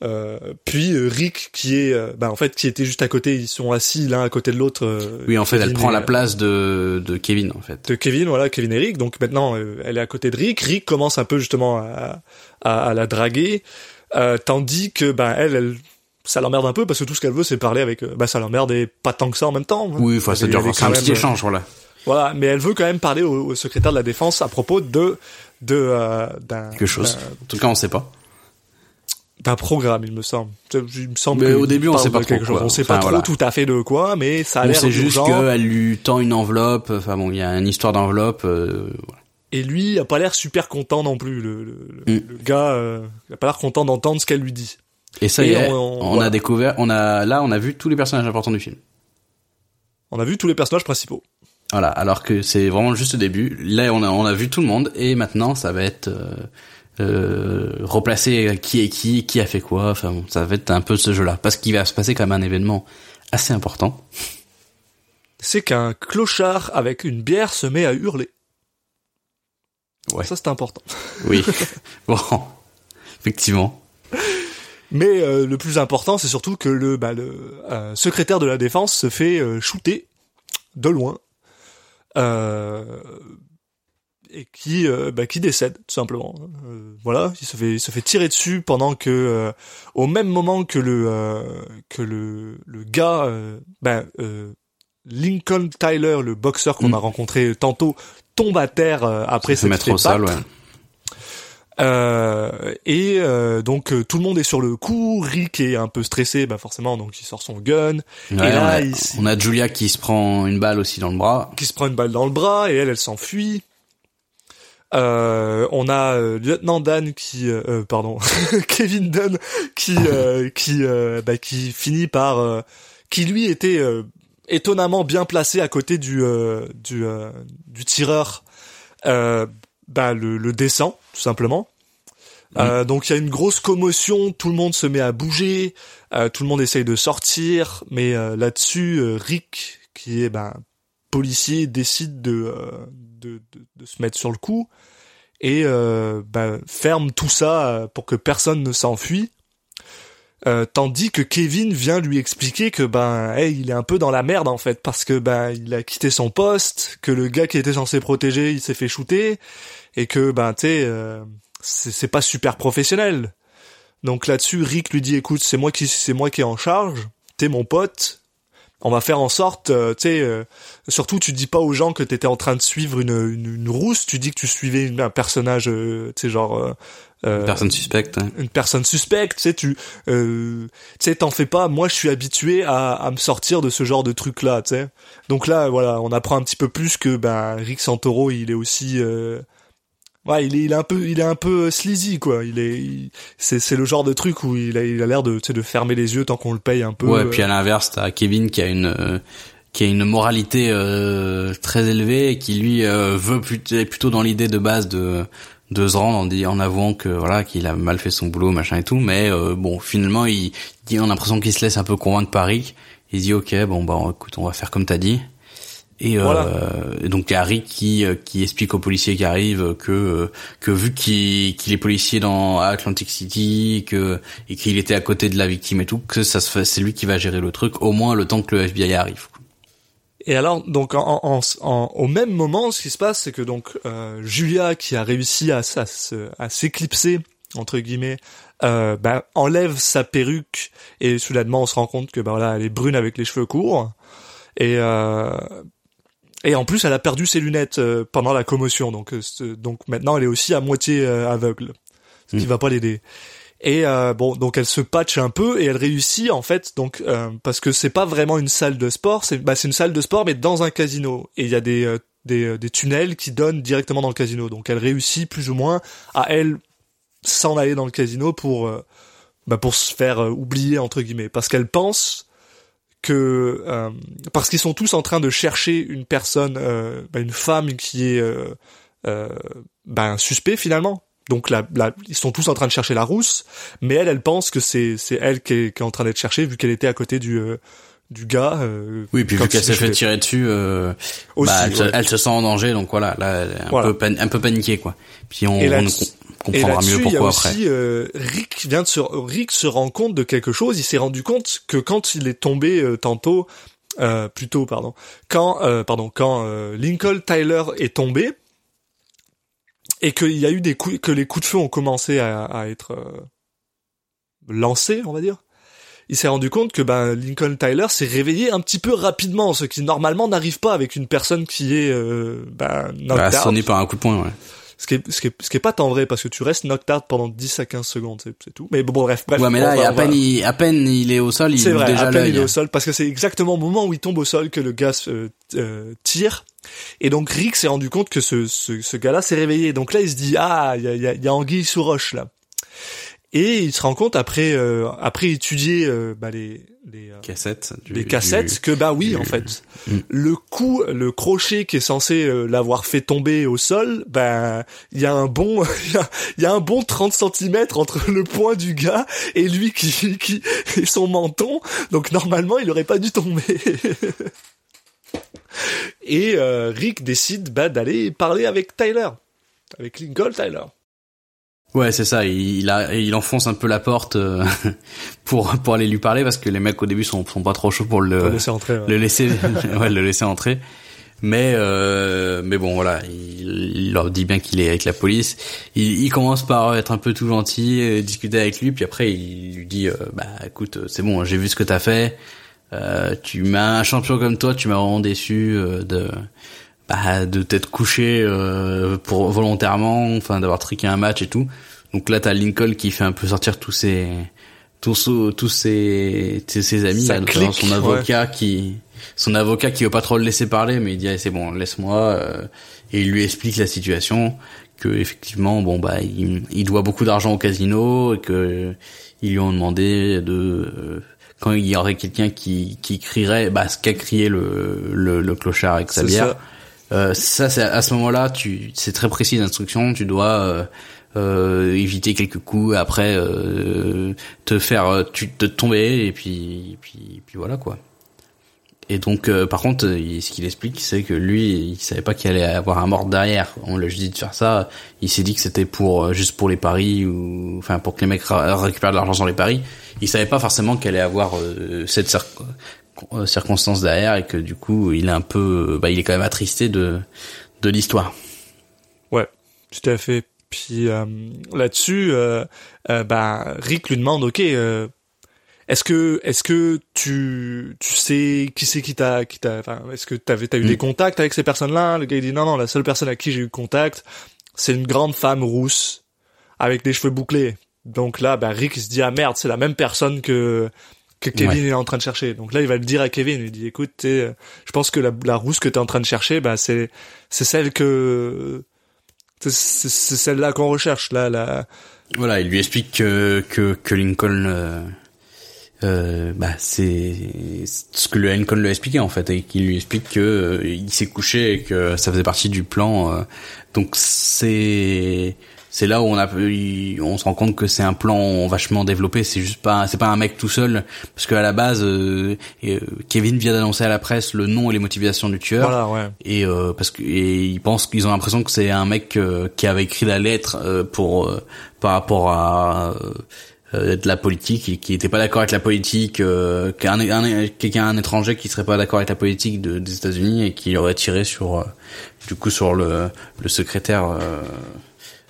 Euh, puis euh, Rick qui est, euh, bah en fait qui était juste à côté, ils sont assis l'un à côté de l'autre. euh, Oui en fait elle prend et, la place de de Kevin en fait. de Kevin, voilà, Kevin et Rick. Donc maintenant, elle est à côté de Rick. Rick commence un peu justement à, à, à la draguer, euh, tandis que bah elle, elle, ça l'emmerde un peu parce que tout ce qu'elle veut, c'est parler avec. Bah ça l'emmerde et pas tant que ça en même temps. hein. Oui enfin c'est un petit échange voilà. Voilà, mais elle veut quand même parler au, au secrétaire de la défense à propos de de euh, d'un Quelque chose. En tout cas on sait pas. d'un programme, il me semble. Il me semble. Mais au début, on sait pas trop quelque chose. quoi. On sait Enfin, pas trop tout à fait de quoi, mais ça a l'air sait juste qu'elle lui tend une enveloppe. Enfin bon, il y a une histoire d'enveloppe. euh, voilà. Et lui, il a pas l'air super content non plus. Le, le, Mm. le gars, euh, il a pas l'air content d'entendre ce qu'elle lui dit. Et ça Et y est, on- on, voilà. a découvert, on a là, on a vu tous les personnages importants du film. On a vu tous les personnages principaux. Voilà, alors que c'est vraiment juste le début. Là, on a, on a vu tout le monde, et maintenant, ça va être euh, euh, replacer qui est qui, qui a fait quoi. Enfin, bon, ça va être un peu ce jeu-là, parce qu'il va se passer quand même un événement assez important. C'est qu'un clochard avec une bière se met à hurler. Ouais. Ça, c'est important. Oui, bon, effectivement. Mais euh, le plus important, c'est surtout que le, bah, le euh, secrétaire de la défense se fait euh, shooter de loin. Euh, et qui euh, bah, qui décède tout simplement. Euh, voilà, il se fait il se fait tirer dessus pendant que euh, au même moment que le euh, que le le gars ben euh, Lincoln Tyler, le boxeur qu'on Mm. a rencontré tantôt, tombe à terre après se s'être fait ouais. Euh, et euh, donc euh, tout le monde est sur le coup. Rick est un peu stressé, bah forcément, donc il sort son gun, Ouais, là, on, a, il- on a Julia qui se prend une balle aussi dans le bras. qui se prend une balle dans le bras et elle, elle s'enfuit. Euh, on a euh, lieutenant Dan qui, euh, euh, pardon, Kevin Dunn qui euh, qui euh, bah, qui finit par euh, qui lui était euh, étonnamment bien placé à côté du euh, du euh, du tireur. Bah le, le descend tout simplement. Euh, donc il y a une grosse commotion, tout le monde se met à bouger, euh, tout le monde essaye de sortir, mais euh, là-dessus Rick qui est ben policiers décident de, euh, de, de, de se mettre sur le coup et euh, bah, ferment tout ça pour que personne ne s'enfuit. Euh, tandis que Kevin vient lui expliquer que ben hey, il est un peu dans la merde en fait parce que ben il a quitté son poste, que le gars qui était censé protéger il s'est fait shooter et que ben tu euh, c'est pas super professionnel. Donc là-dessus Rick lui dit écoute c'est moi qui c'est moi qui est en charge, t'es mon pote, on va faire en sorte, euh, tu sais, euh, surtout tu dis pas aux gens que t'étais en train de suivre une, une, une rousse, tu dis que tu suivais un personnage, euh, tu sais, genre euh, euh, Personne suspecte. hein. une personne suspecte, tu sais, tu, euh, tu sais, t'en fais pas. Moi, je suis habitué à, à me sortir de ce genre de truc là, tu sais. Donc là, voilà, on apprend un petit peu plus que ben Rick Santoro, il est aussi, euh, ouais, il est, il est un peu, il est un peu sleazy quoi. Il est, c'est, c'est le genre de truc où il a, il a l'air de, tu sais, de fermer les yeux tant qu'on le paye un peu. Ouais, euh, puis à l'inverse, t'as Kevin qui a une euh, qui a une moralité euh, très élevée et qui lui euh, veut plutôt, est plutôt dans l'idée de base de de se rendre en, di- en avouant que voilà qu'il a mal fait son boulot machin et tout mais euh, bon finalement il, il a l'impression qu'il se laisse un peu convaincre par Rick. Il dit ok bon bah écoute on va faire comme t'as dit. Et, euh, et donc il y a Rick qui euh, qui explique aux policiers qui arrivent que euh, que vu qu'il qu'il est policier dans Atlantic City que et qu'il était à côté de la victime et tout que ça se c'est lui qui va gérer le truc au moins le temps que le FBI arrive. Et alors, donc, en, en- en- au même moment, ce qui se passe, c'est que donc euh, Julia, qui a réussi à, s'éclipser entre guillemets, euh, bah, enlève sa perruque et soudainement on se rend compte que bah voilà, elle est brune avec les cheveux courts et euh, et en plus elle a perdu ses lunettes euh, pendant la commotion, donc euh, donc maintenant elle est aussi à moitié euh, aveugle, ce qui Mm. va pas l'aider. Et euh, bon, donc elle se patche un peu et elle réussit en fait, donc euh, parce que c'est pas vraiment une salle de sport, c'est bah c'est une salle de sport mais dans un casino. Et il y a des euh, des, euh, des tunnels qui donnent directement dans le casino. Donc elle réussit plus ou moins à elle s'en aller dans le casino pour euh, bah pour se faire euh, oublier entre guillemets. Parce qu'elle pense que parce qu'ils sont tous en train de chercher une personne bah, une femme qui est un suspect finalement donc là, là, ils sont tous en train de chercher la rousse, mais elle, elle pense que c'est c'est elle qui est, qui est en train d'être cherchée vu qu'elle était à côté du euh, du gars. euh, oui puis vu qu'elle s'est fait tirer dessus euh, Aussi, bah, elle, se, ouais. elle se sent en danger donc voilà là elle est un Voilà. peu pan- un peu paniquée quoi puis on, là- on comprendra mieux il y a pourquoi après aussi euh, Rick vient de se Rick se rend compte de quelque chose. Il s'est rendu compte que quand il est tombé euh, tantôt, euh, plutôt pardon, quand euh, pardon quand euh, Lincoln Tyler est tombé et qu'il y a eu des coups que les coups de feu ont commencé à, à être euh, lancés, on va dire. Il s'est rendu compte que ben Lincoln Tyler s'est réveillé un petit peu rapidement, ce qui normalement n'arrive pas avec une personne qui est euh, ben knocked bah, out. sonné par un coup de poing ouais Ce qui est, ce qui est, ce qui est pas tant vrai parce que tu restes knocked out pendant 10 à 15 secondes, c'est, tout. Mais bon, bref, bref. ouais mais là à peine il, à peine il est au sol il c'est ouvre vrai, déjà à peine il est au sol parce que c'est exactement au moment où il tombe au sol que le gars euh, tire. Et donc Rick s'est rendu compte que ce, ce, ce gars-là s'est réveillé. Donc là, il se dit ah, il y a, y, a, y a anguille sous roche là. Et il se rend compte après euh, après étudier euh, bah, les les, euh, cassette du- les cassettes du- que bah oui du- en fait Mm. le coup le crochet qui est censé euh, l'avoir fait tomber au sol ben il y a un bon il y a, y a un bon 30 cm entre le poing du gars et lui qui qui et son menton donc normalement il aurait pas dû tomber et euh, Rick décide bah, d'aller parler avec Tyler avec Lincoln Tyler Ouais, c'est ça. Il, il a, il enfonce un peu la porte euh, pour pour aller lui parler parce que les mecs au début sont sont pas trop chauds pour le pour laisser entrer ouais. le laisser ouais, le laisser entrer. Mais euh, mais bon voilà, il, il leur dit bien qu'il est avec la police. Il, il commence par être un peu tout gentil, euh, discuter avec lui, puis après il lui dit euh, bah écoute c'est bon, j'ai vu ce que t'as fait. Euh, tu m'as un champion comme toi, tu m'as vraiment déçu euh, de bah, de t'être couché euh, pour volontairement, enfin d'avoir triqué un match et tout. Donc là t'as Lincoln qui fait un peu sortir tous ses tous tous ses ses, ses amis, là, clique, son avocat qui son avocat qui veut pas trop le laisser parler, mais il dit c'est bon laisse-moi euh, et il lui explique la situation que effectivement bon bah il, il doit beaucoup d'argent au casino et que ils lui ont demandé de euh, quand il y aurait quelqu'un qui qui crierait bah ce qu'a crié le, le le clochard avec sa bière ça. euh, ça, c'est à ce moment-là, tu, c'est très précis d'instruction. Tu dois euh, euh, éviter quelques coups, après euh, te faire, euh, tu te tomber et puis, et puis, et puis voilà quoi. Et donc, euh, par contre, il- ce qu'il explique, c'est que lui, il savait pas qu'il allait avoir un mort derrière. On lui a dit de faire ça. Il s'est dit que c'était pour euh, juste pour les paris ou, enfin, pour que les mecs récupèrent de l'argent sur les paris. Il savait pas forcément qu'elle allait avoir euh, cette euh, circonstance derrière et que du coup, il est un peu, bah, il est quand même attristé de de l'histoire. Ouais, tout à fait. Puis euh, là-dessus, euh, euh, bah, Rick lui demande, ok, euh, est-ce que, est-ce que tu, tu sais qui c'est qui t'a, qui t'a, enfin, est-ce que t'avais, t'as eu Mm. des contacts avec ces personnes-là? Le gars il dit non, non, la seule personne à qui j'ai eu contact, c'est une grande femme rousse avec des cheveux bouclés. Donc là, bah, Rick il se dit ah merde, c'est la même personne que que Kevin Ouais. est en train de chercher. Donc là, il va le dire à Kevin. Il dit écoute, je pense que la, la rousse que t'es en train de chercher, bah c'est c'est celle que c'est celle-là qu'on recherche là là Voilà, il lui explique que que, que Lincoln, euh, euh, bah c'est ce que le Lincoln lui a expliqué en fait, et qu'il lui explique que euh, il s'est couché et que ça faisait partie du plan. euh. donc c'est c'est là où on a on se rend compte que c'est un plan vachement développé. C'est juste pas c'est pas un mec tout seul parce qu'à la base euh, Kevin vient d'annoncer à la presse le nom et les motivations du tueur voilà ouais et euh, parce que et ils pensent qu'ils ont l'impression que c'est un mec qui avait écrit la lettre euh, pour par rapport à de la politique qui était pas d'accord avec la politique euh, un, quelqu'un un étranger qui serait pas d'accord avec la politique de, des États-Unis et qui aurait tiré sur euh, du coup sur le le secrétaire euh,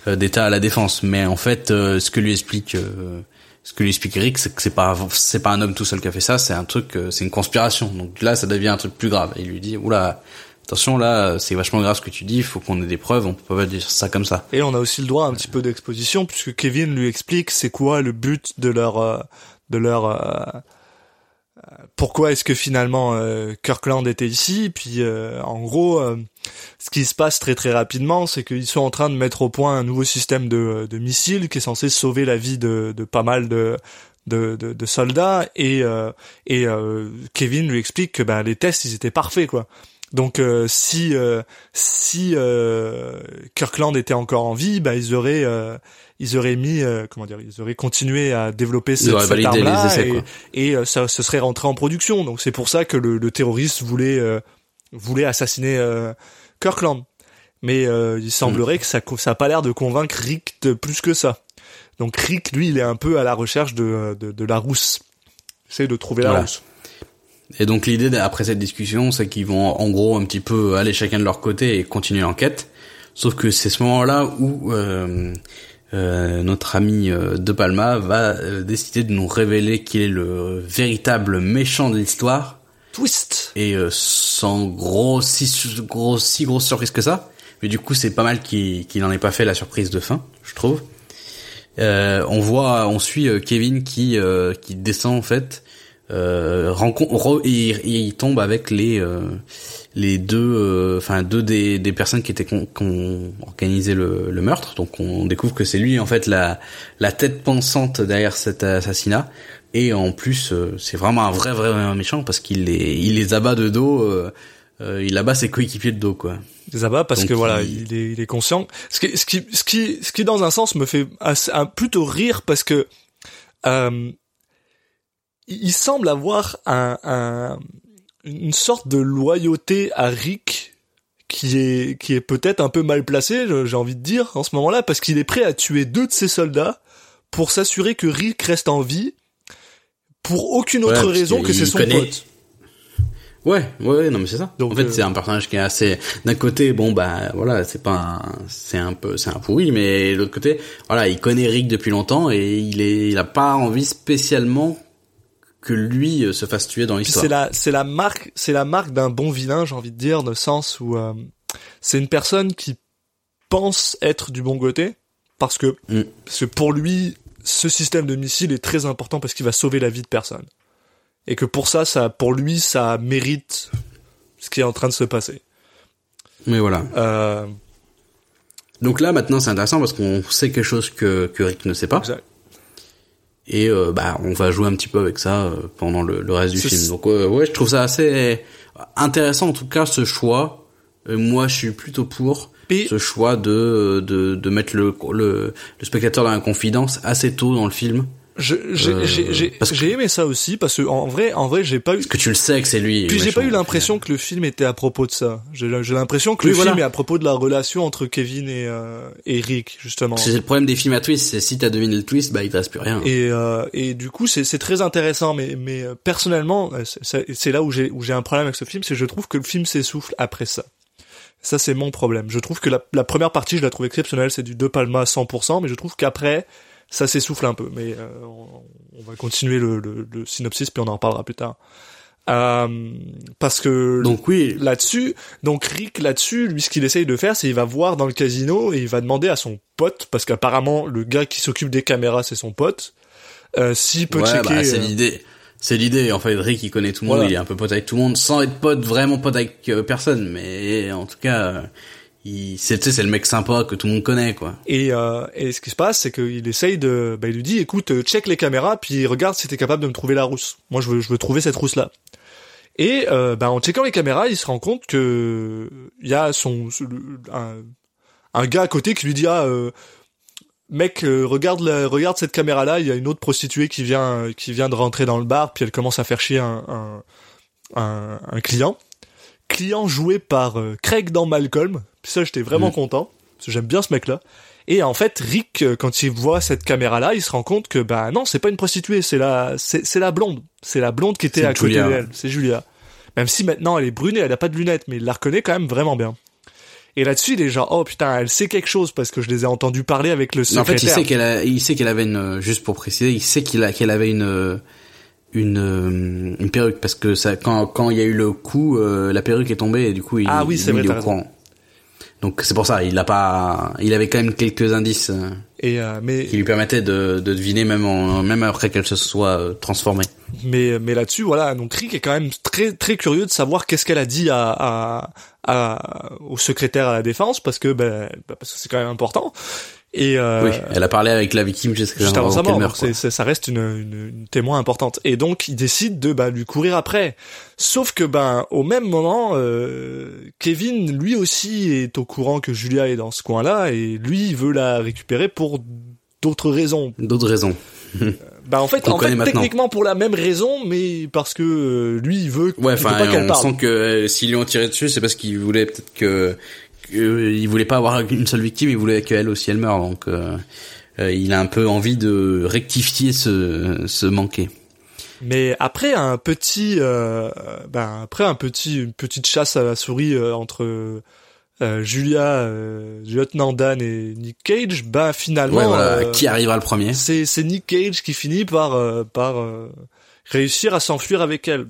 euh, d'État à la défense mais en fait euh, ce que lui explique euh, ce que lui explique Rick, c'est que c'est pas c'est pas un homme tout seul qui a fait ça, c'est un truc, euh, c'est une conspiration. Donc là, ça devient un truc plus grave. Il lui dit, oula, attention là, c'est vachement grave ce que tu dis, il faut qu'on ait des preuves, on peut pas dire ça comme ça. et on a aussi le droit à un petit peu d'exposition puisque Kevin lui explique c'est quoi le but de leur euh, de leur euh, euh, pourquoi est-ce que finalement euh, Kirkland était ici. Puis en gros ce qui se passe très très rapidement c'est qu'ils sont en train de mettre au point un nouveau système de, de missiles qui est censé sauver la vie de, de pas mal de de, de, de soldats. Et euh, et euh, Kevin lui explique que ben les tests ils étaient parfaits quoi donc euh, si euh, si euh, Kirkland était encore en vie, bah ils auraient ils auraient mis comment dire ils auraient continué à développer cette, auraient cette les arme-là essais, et, ça se serait rentré en production. Donc c'est pour ça que le, le terroriste voulait voulait assassiner Kirkland. Mais il semblerait que ça ça a pas l'air de convaincre Rick de plus que ça. Donc Rick lui il est un peu à la recherche de de, de la rousse. Essaye de trouver la Voilà. rousse. Et donc l'idée après cette discussion, c'est qu'ils vont en gros un petit peu aller chacun de leur côté et continuer l'enquête. Sauf que c'est ce moment-là où euh, euh, notre ami euh, De Palma va euh, décider de nous révéler qu'il est le véritable méchant de l'histoire. Twist. et euh, sans gros si gros si grosse surprise que ça mais du coup c'est pas mal qu'il qu'il en ait pas fait la surprise de fin je trouve euh, on voit on suit Kevin qui euh, qui descend en fait euh, rencontre et il tombe avec les euh, les deux euh, enfin deux des, des personnes qui étaient qui ont organisé le, le meurtre. Donc on découvre que c'est lui en fait la la tête pensante derrière cet assassinat. Et en plus euh, c'est vraiment un vrai vrai méchant parce qu'il les il les abat de dos euh, euh, il abat ses coéquipiers de dos quoi. Des abats parce Donc, que voilà il- il est, il est conscient. Ce qui ce qui ce qui ce qui dans un sens me fait assez- un, plutôt rire parce que euh, il semble avoir un, un une sorte de loyauté à Rick qui est qui est peut-être un peu mal placé je- j'ai envie de dire en ce moment-là parce qu'il est prêt à tuer deux de ses soldats pour s'assurer que Rick reste en vie pour aucune autre raison que c'est son connaît- pote Ouais, ouais, ouais, non mais c'est ça. Donc, en fait, euh, c'est un personnage qui est assez d'un côté bon bah voilà, c'est pas un... c'est un peu c'est un pourri mais de l'autre côté, voilà, il connaît Rick depuis longtemps et il est il a pas envie spécialement que lui euh, se fasse tuer dans l'histoire. c'est la c'est la marque c'est la marque d'un bon vilain j'ai envie de dire dans le sens où euh, c'est une personne qui pense être du bon côté parce que Mm. parce que pour lui ce système de missile est très important parce qu'il va sauver la vie de personne et que pour ça ça pour lui ça mérite ce qui est en train de se passer Mais voilà. euh, Donc là maintenant, c'est intéressant parce qu'on sait quelque chose que que Rick ne sait pas. exact. Et euh, bah on va jouer un petit peu avec ça euh, pendant le, le reste du film. Donc euh, ouais, je trouve ça assez intéressant en tout cas ce choix. Euh, moi, je suis plutôt pour ce choix de de de mettre le le, le spectateur dans la confidence assez tôt dans le film J'ai parce que- j'ai aimé ça aussi parce que en vrai, en vrai, j'ai pas eu. Parce que tu le sais que c'est lui. Puis j'ai pas eu l'impression que le film était à propos de ça. J'ai l'impression que Oui, le voilà. film est à propos de la relation entre Kevin et, euh, et Rick justement. C'est le problème des films à twist, c'est si t'as deviné le twist, bah il te reste plus rien. Et, euh, et du coup, c'est c'est très intéressant, mais, mais euh, personnellement, euh, c'est là où j'ai où j'ai un problème avec ce film, c'est que je trouve que le film s'essouffle après ça. Ça, c'est mon problème. Je trouve que la, la première partie, je la trouve exceptionnelle, c'est du De Palma à 100%, mais je trouve qu'après, ça s'essouffle un peu. Mais euh, on, on va continuer le, le, le synopsis, puis on en reparlera plus tard. Euh, parce que Donc oui, là-dessus, donc Rick là-dessus, lui ce qu'il essaye de faire, c'est il va voir dans le casino et il va demander à son pote, parce qu'apparemment le gars qui s'occupe des caméras c'est son pote, euh, s'il peut ouais, checker. bah, c'est euh, l'idée. C'est l'idée. En fait, Rick, il connaît tout le monde, Voilà. il est un peu pote avec tout le monde, sans être pote, vraiment pote avec euh, personne. Mais en tout cas, euh, c'est, tu le mec sympa que tout le monde connaît, quoi. et, euh, et ce qui se passe, c'est qu'il essaye de, bah, il lui dit, écoute, euh, check les caméras, puis regarde si t'es capable de me trouver la rousse. Moi, je veux, je veux trouver cette rousse là. Et euh, bah, en checkant les caméras, il se rend compte que il y a son un, gars à côté qui lui dit ah euh, mec regarde la- regarde cette caméra là, il y a une autre prostituée qui vient qui vient de rentrer dans le bar, puis elle commence à faire chier un un, client. Client joué par Craig dans Malcolm. Puis ça j'étais vraiment content parce que j'aime bien ce mec là. Et en fait, Rick, euh, quand il voit cette caméra-là, il se rend compte que bah non, c'est pas une prostituée, c'est la, c'est, c'est la blonde, c'est la blonde qui était à côté d'elle, c'est Julia. Même si maintenant elle est brunée, elle a pas de lunettes, mais il la reconnaît quand même vraiment bien. Et là-dessus, il est genre oh putain, elle sait quelque chose parce que je les ai entendus parler avec le Mais en secrétaire. fait, il sait qu'elle a, il sait qu'elle avait une, juste pour préciser, il sait qu'il a, qu'elle avait une, euh, une, euh, une perruque parce que ça, quand, quand il y a eu le coup, la perruque est tombée et du coup, il, Ah oui, c'est vrai, il est au courant. Donc c'est pour ça, il a pas, il avait quand même quelques indices euh, Et euh, mais qui lui permettaient de, de deviner même en, même après qu'elle se soit euh, transformée. mais mais là-dessus, voilà, donc Rick est quand même très très curieux de savoir qu'est-ce qu'elle a dit à, à, à au secrétaire à la défense parce que ben parce que c'est quand même important. Et euh, oui, elle a parlé avec la victime jusqu'à juste avant sa mort. donc ça reste une, une, une témoin importante. Et donc, il décide de bah, lui courir après. Sauf que ben au même moment, euh, Kevin lui aussi est au courant que Julia est dans ce coin-là et lui il veut la récupérer pour d'autres raisons. D'autres raisons. Bah en fait, en fait techniquement pour la même raison, mais parce que euh, lui il veut, Ouais, enfin, on parle. sent que euh, s'ils lui ont tiré dessus, c'est parce qu'il voulait peut-être que, que- il voulait pas avoir une seule victime, il voulait qu'elle aussi elle meure. Donc, euh, euh, il a un peu envie de rectifier ce, ce manqué. Mais après un petit, euh, ben après un petit, une petite chasse à la souris euh, entre euh, Julia, euh, lieutenant Dan et Nick Cage, bah finalement, Ouais, voilà. euh, Qui arrivera le premier c'est c'est Nick Cage qui finit par euh, par euh, réussir à s'enfuir avec elle.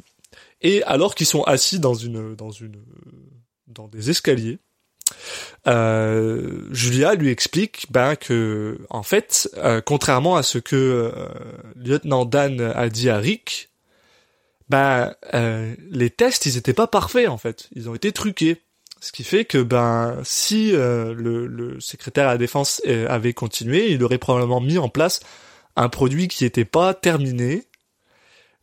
Et alors qu'ils sont assis dans une dans une dans des escaliers, euh, Julia lui explique ben que en fait, euh, contrairement à ce que euh, lieutenant Dan a dit à Rick, ben les tests ils étaient pas parfaits en fait, ils ont été truqués. Ce qui fait que ben si le, secrétaire à la défense avait continué, il aurait probablement mis en place un produit qui était pas terminé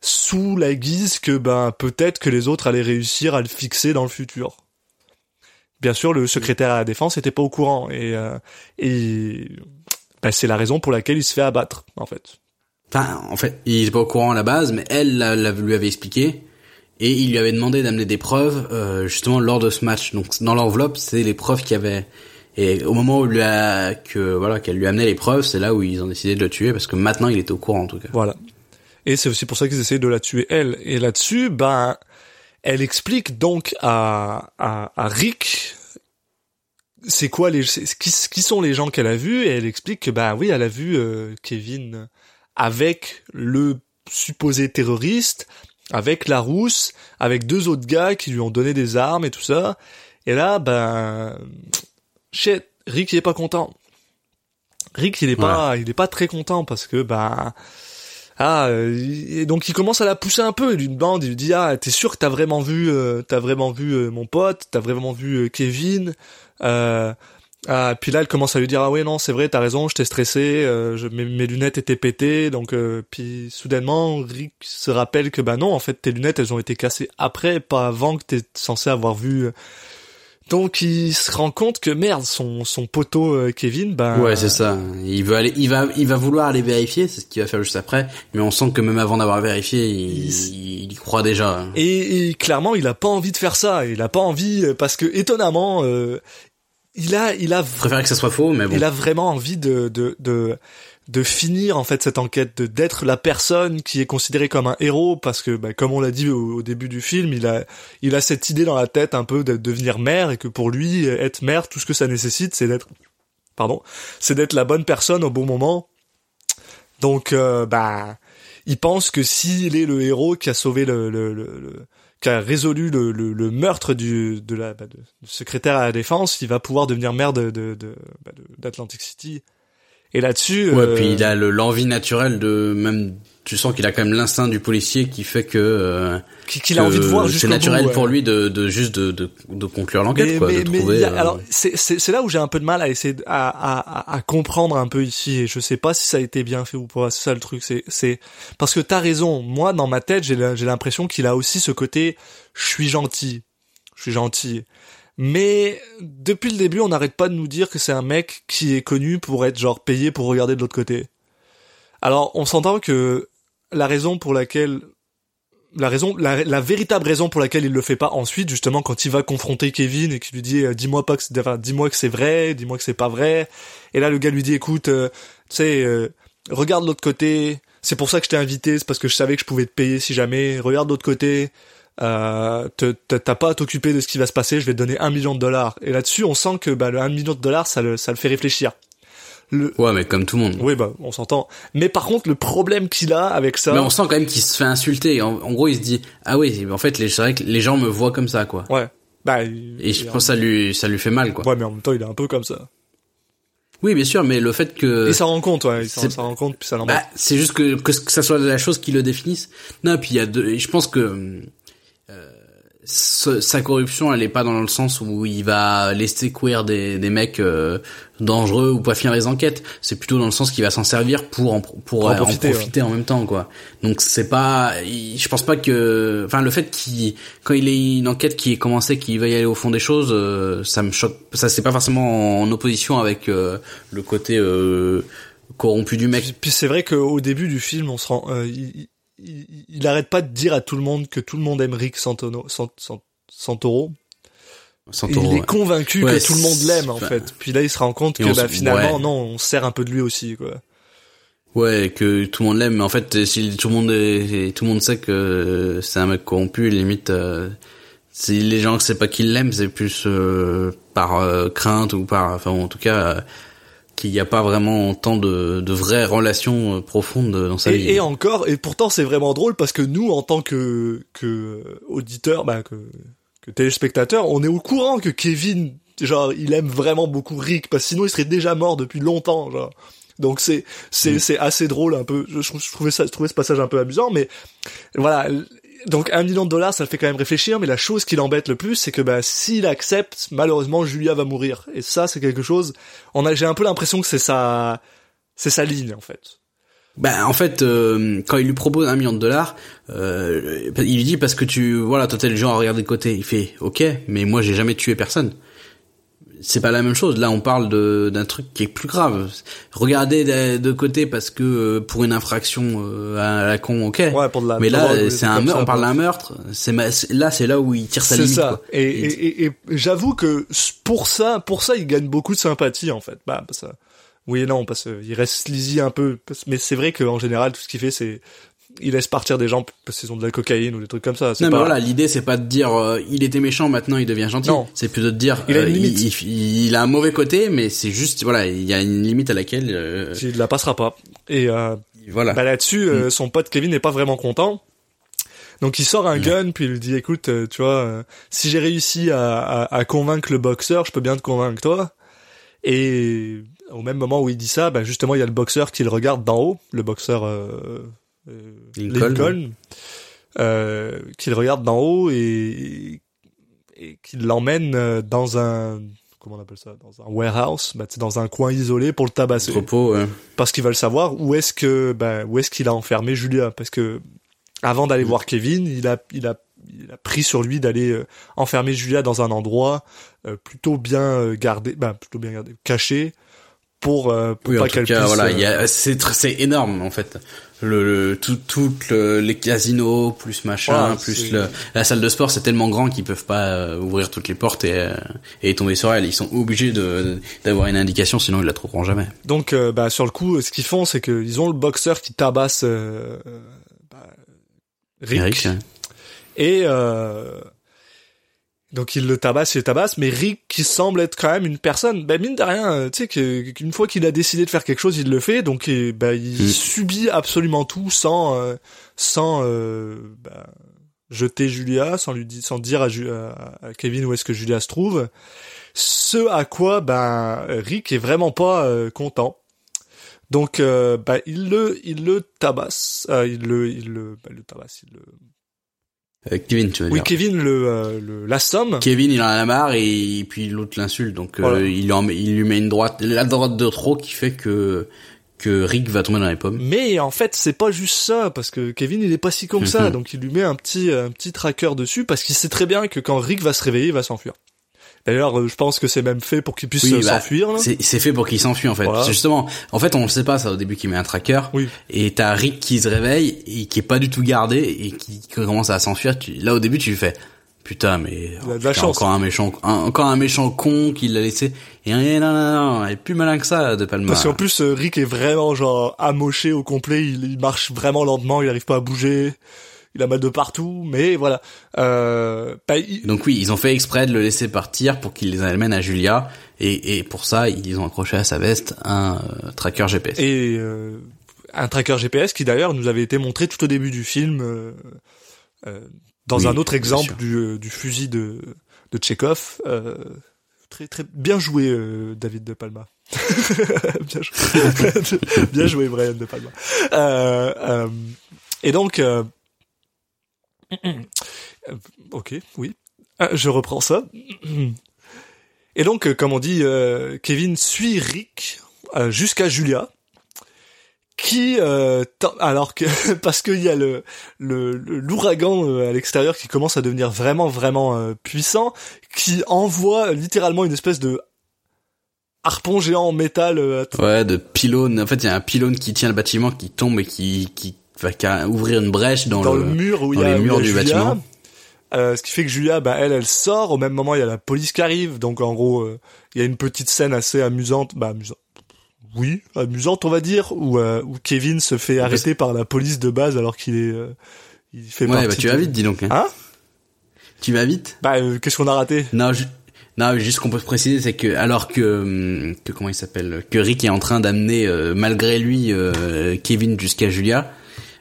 sous la guise que ben peut-être que les autres allaient réussir à le fixer dans le futur. Bien sûr, le secrétaire à la défense était pas au courant et euh, et ben, c'est la raison pour laquelle il se fait abattre en fait. Enfin, en fait, il est pas au courant à la base, mais elle la, la- lui avait expliqué. Et il lui avait demandé d'amener des preuves, euh, justement, lors de ce match. Donc, dans l'enveloppe, c'est les preuves qu'il y avait. Et au moment où lui a, que, voilà, qu'elle lui amenait les preuves, c'est là où ils ont décidé de le tuer, parce que maintenant, il était au courant, en tout cas. Voilà. Et c'est aussi pour ça qu'ils essayent de la tuer elle. Et là-dessus, ben, elle explique donc à, à, à Rick c'est quoi les qui, qui sont les gens qu'elle a vus et elle explique que bah oui elle a vu euh, Kevin avec le supposé terroriste avec la rousse avec deux autres gars qui lui ont donné des armes et tout ça. Et là ben shit Rick il est pas content. Rick il est pas il est pas très content parce que bah ah euh, et donc il commence à la pousser un peu il lui demande il lui dit ah t'es sûr que t'as vraiment vu euh, t'as vraiment vu euh, mon pote t'as vraiment vu euh, Kevin euh, ah, puis là elle commence à lui dire ah ouais non c'est vrai t'as raison j'étais stressé euh, je, mes, mes lunettes étaient pétées donc puis soudainement Rick se rappelle que bah non en fait tes lunettes elles ont été cassées après pas avant que t'es censé avoir vu Donc il se rend compte que merde, son son poteau euh, Kevin, ben Ouais, c'est ça. Il veut aller, il va, il va vouloir aller vérifier, c'est ce qu'il va faire juste après. Mais on sent que même avant d'avoir vérifié, il, il, y croit déjà. Et, et clairement, il a pas envie de faire ça. Il a pas envie euh, parce que étonnamment, euh, il a, il a, Je préfère que ça soit faux, mais bon. il a vraiment envie de de de de finir en fait cette enquête, de d'être la personne qui est considérée comme un héros parce que, bah, comme on l'a dit au, au début du film, il a il a cette idée dans la tête un peu de devenir mère et que pour lui être mère, tout ce que ça nécessite, c'est d'être, pardon, c'est d'être la bonne personne au bon moment. Donc, euh, bah, il pense que s'il est le héros qui a sauvé le, le, le, le- qui a résolu le, le, meurtre du de la bah, secrétaire à la défense, il va pouvoir devenir maire de de de- bah, de- d'Atlantic City. Et là-dessus, Ouais, euh, puis il a le- l'envie naturelle de même. Tu sens qu'il a quand même l'instinct du policier qui fait que. euh, qui- qu'il a envie de voir C'est naturel bout, ouais. pour lui de, de juste de, de, de conclure l'enquête, quoi, de mais trouver. a- euh, alors c'est là où j'ai un peu de mal à essayer à, à, à- comprendre un peu ici et je sais pas si ça a été bien fait ou pas c'est ça le truc c'est c'est parce que t'as raison moi dans ma tête j'ai l'impression qu'il a aussi ce côté je suis gentil je suis gentil mais depuis le début on n'arrête pas de nous dire que c'est un mec qui est connu pour être genre payé pour regarder de l'autre côté alors on s'entend que la raison pour laquelle la raison, la, la véritable raison pour laquelle il le fait pas ensuite, justement, quand il va confronter Kevin et qu'il lui dit, euh, dis-moi pas que, c'est- enfin, dis-moi que c'est vrai, dis-moi que c'est pas vrai. Et là, le gars lui dit, écoute, euh, tu sais, euh, regarde l'autre côté. C'est pour ça que je t'ai invité, c'est parce que je savais que je pouvais te payer si jamais. Regarde l'autre côté. Euh, t'as pas à t'occuper de ce qui va se passer. Je vais te donner un million de dollars. Et là-dessus, on sent que bah, le 1 million de dollars, ça le, ça le fait réfléchir. Le, Ouais, mais comme tout le monde. oui, bah, on s'entend. Mais par contre, le problème qu'il a avec ça. Mais on sent quand même qu'il se fait insulter. En, en gros, il se dit ah oui, en fait, les, c'est vrai que les gens me voient comme ça, quoi. Ouais. Bah, il- Et je pense que ça lui, ça lui fait mal, quoi. Ouais, mais en même temps, il est un peu comme ça. Oui, bien sûr, mais le fait que Il s'en rend compte, ouais. Il s'en rend compte, puis ça l'embête. bah, c'est juste que, que que ça soit la chose qui le définisse. Non, puis il y a deux, je pense que ce- sa corruption, elle est pas dans le sens où il va laisser courir des, des mecs euh, dangereux ou pas finir les enquêtes. C'est plutôt dans le sens qu'il va s'en servir pour en, pour, Pour en euh, en profiter, profiter, en même temps, quoi. Donc c'est pas, il- je pense pas que, enfin le fait qu'il, quand il ait une enquête qui est commencée, qu'il va y aller au fond des choses, euh, ça me choque. Ça c'est pas forcément en opposition avec euh, le côté euh, corrompu du mec. Puis, puis c'est vrai qu'au début du film, on se rend, euh, il, il, il arrête pas de dire à tout le monde que tout le monde aime Rick Santono, Sant, Sant- Santoro. Santoro, il est ouais. convaincu Ouais, que tout le monde l'aime, en fait. Puis là, il se rend compte et que, on bah, finalement, ouais. non, on se sert un peu de lui aussi, quoi. Ouais, que tout le monde l'aime, mais en fait, si tout le monde est, tout le monde sait que c'est un mec corrompu, limite, euh, si les gens ne savent pas qu'ils l'aiment, c'est plus euh, par euh, crainte ou par, enfin, en tout cas, qu'il n'y a pas vraiment tant de, de vraies relations euh, profondes dans sa vie. Et, encore, et pourtant c'est vraiment drôle parce que nous, en tant que, que auditeurs, bah, que, que téléspectateurs, on est au courant que Kevin, genre, il aime vraiment beaucoup Rick, parce que sinon il serait déjà mort depuis longtemps, genre. Donc c'est c'est Mm. c'est assez drôle un peu. Je, je trouvais ça, je trouvais ce passage un peu amusant, mais voilà. Donc un million de dollars, ça le fait quand même réfléchir, mais la chose qui l'embête le plus, c'est que bah s'il accepte, malheureusement Julia va mourir. Et ça, c'est quelque chose. On a, j'ai un peu l'impression que c'est sa, c'est sa ligne en fait. Bah en fait, euh, quand il lui propose un million de dollars, euh, il lui dit parce que tu, voilà, toi t'es le à regarder de côté. Il fait, ok, mais moi j'ai jamais tué personne. C'est pas la même chose. Là, on parle de d'un truc qui est plus grave. Regarder de, de côté parce que euh, pour une infraction euh, à la con, ok. Ouais, pour de la mais là, c'est un meurtre. ça, On parle d'un meurtre. C'est c'est- là, c'est là où il tire sa C'est limite. ça. quoi. Et, Et- et, j'avoue que pour ça, pour ça, il gagne beaucoup de sympathie en fait. Bah, ça. Oui et non, parce qu'il reste sleazy un peu. Mais c'est vrai qu'en général, tout ce qu'il fait, c'est il laisse partir des gens parce qu'ils ont de la cocaïne ou des trucs comme ça. Non pas... mais voilà, l'idée c'est pas de dire euh, il était méchant maintenant il devient gentil. Non. C'est plutôt de dire Il a une euh, il, il a un mauvais côté mais c'est juste voilà il y a une limite à laquelle euh, Il la passera pas. Et euh, voilà. bah, là-dessus, Mm. euh, son pote Kevin n'est pas vraiment content. Donc il sort un gun puis il lui dit écoute, euh, tu vois, euh, si j'ai réussi à, à, à convaincre le boxeur, je peux bien te convaincre toi. Et au même moment où il dit ça, bah justement il y a le boxeur qui le regarde d'en haut, le boxeur euh, Lincoln. Lincoln, euh, qui le regarde d'en haut et, et qui l'emmène euh, dans un comment on appelle ça, dans un warehouse, bah, dans un coin isolé pour le tabasser Propos, ouais. parce qu'ils veulent savoir où est-ce que ben où est-ce qu'il a enfermé Julia parce que avant d'aller voir Kevin, il a il a il a pris sur lui d'aller euh, enfermer Julia dans un endroit euh, plutôt bien euh, gardé, bah plutôt bien gardé, caché pour, euh, pour Oui, pas qu'elle puisse. voilà, euh, c'est énorme en fait. Le, le tout, toutes le- les casinos plus machin, plus le, la salle de sport, c'est tellement grand qu'ils peuvent pas euh, ouvrir toutes les portes et, euh, et tomber sur elle. Ils sont obligés de d'avoir une indication, sinon ils la trouveront jamais. Donc, euh, bah, sur le coup, ce qu'ils font, c'est qu'ils ont le boxeur qui tabasse euh, bah, Rick, Eric, hein. et euh, donc il le tabasse, il le tabasse, mais Rick qui semble être quand même une personne, bah, mine de rien, euh, tu sais qu'une fois qu'il a décidé de faire quelque chose, il le fait, donc et, bah, il Mm. subit absolument tout sans euh, sans euh, bah, jeter Julia, sans lui dire, sans dire à, Ju- à- à Kevin où est-ce que Julia se trouve. Ce à quoi ben Rick est vraiment pas euh, content. Donc bah, il le il le tabasse, euh, il le il le bah, le tabasse, il le... Euh, Kevin, tu veux Oui, dire. Kevin le euh, le l'assomme. Kevin, il en a marre et, puis l'autre l'insulte, donc euh, il, lui en met- il lui met une droite, la droite de trop qui fait que que Rick va tomber dans les pommes. Mais en fait, c'est pas juste ça parce que Kevin, il est pas si con que ça, Mhm. donc il lui met un petit un petit tracker dessus parce qu'il sait très bien que quand Rick va se réveiller, il va s'enfuir. D'ailleurs, euh, je pense que c'est même fait pour qu'il puisse Oui, euh, bah, s'enfuir. C'est c'est fait pour qu'il s'enfuit en fait. Voilà. Justement, en fait, on le sait pas ça au début qu'il met un tracker. Oui. Et t'as Rick qui se réveille et qui est pas du tout gardé et qui commence à s'enfuir. Tu- Là au début tu lui fais putain mais Il a de la putain, chance. encore un méchant un- encore un méchant con qui l'a laissé et non non non il est plus malin que ça de Palma. Parce qu'en plus, euh, Rick est vraiment genre amoché au complet. Il, il marche vraiment lentement. Il arrive pas à bouger. Il a mal de partout. Mais voilà. Euh, il- Donc oui, ils ont fait exprès de le laisser partir pour qu'il les amène à Julia et, et pour ça ils ont accroché à sa veste un euh, tracker GPS. et euh, un tracker GPS qui d'ailleurs nous avait été montré tout au début du film dans Oui, un autre exemple du, du fusil de, de Tchekhov. Très très bien joué David de Palma. bien, joué. bien joué Brian de Palma. Et donc ok oui Euh, je reprends ça. Et donc, euh, comme on dit, euh, Kevin suit Rick euh, jusqu'à Julia, qui, euh, alors que parce qu'il y a le l'ouragan euh, à l'extérieur qui commence à devenir vraiment vraiment euh, puissant, qui envoie littéralement une espèce de harpon géant en métal. euh, Ouais, de pylône. En fait, il y a un pylône qui tient le bâtiment qui tombe et qui qui va qu'à ouvrir une brèche dans, dans le, mur où il dans y a, les murs du Julia. bâtiment. Euh, ce qui fait que Julia, bah, elle, elle sort. Au même moment, il y a la police qui arrive. Donc, en gros, euh, il y a une petite scène assez amusante. Bah, amusante. Oui, amusante, on va dire, où, euh, où Kevin se fait Parce- arrêter par la police de base alors qu'il est, euh, il fait Ouais, bah tu vas de- vite, dis donc. Hein. Hein? Tu vas vite? Bah, euh, qu'est-ce qu'on a raté? Non, ju- non, juste ce qu'on peut se préciser, c'est que alors que hum, que comment il s'appelle, que Rick est en train d'amener euh, malgré lui euh, Kevin jusqu'à Julia,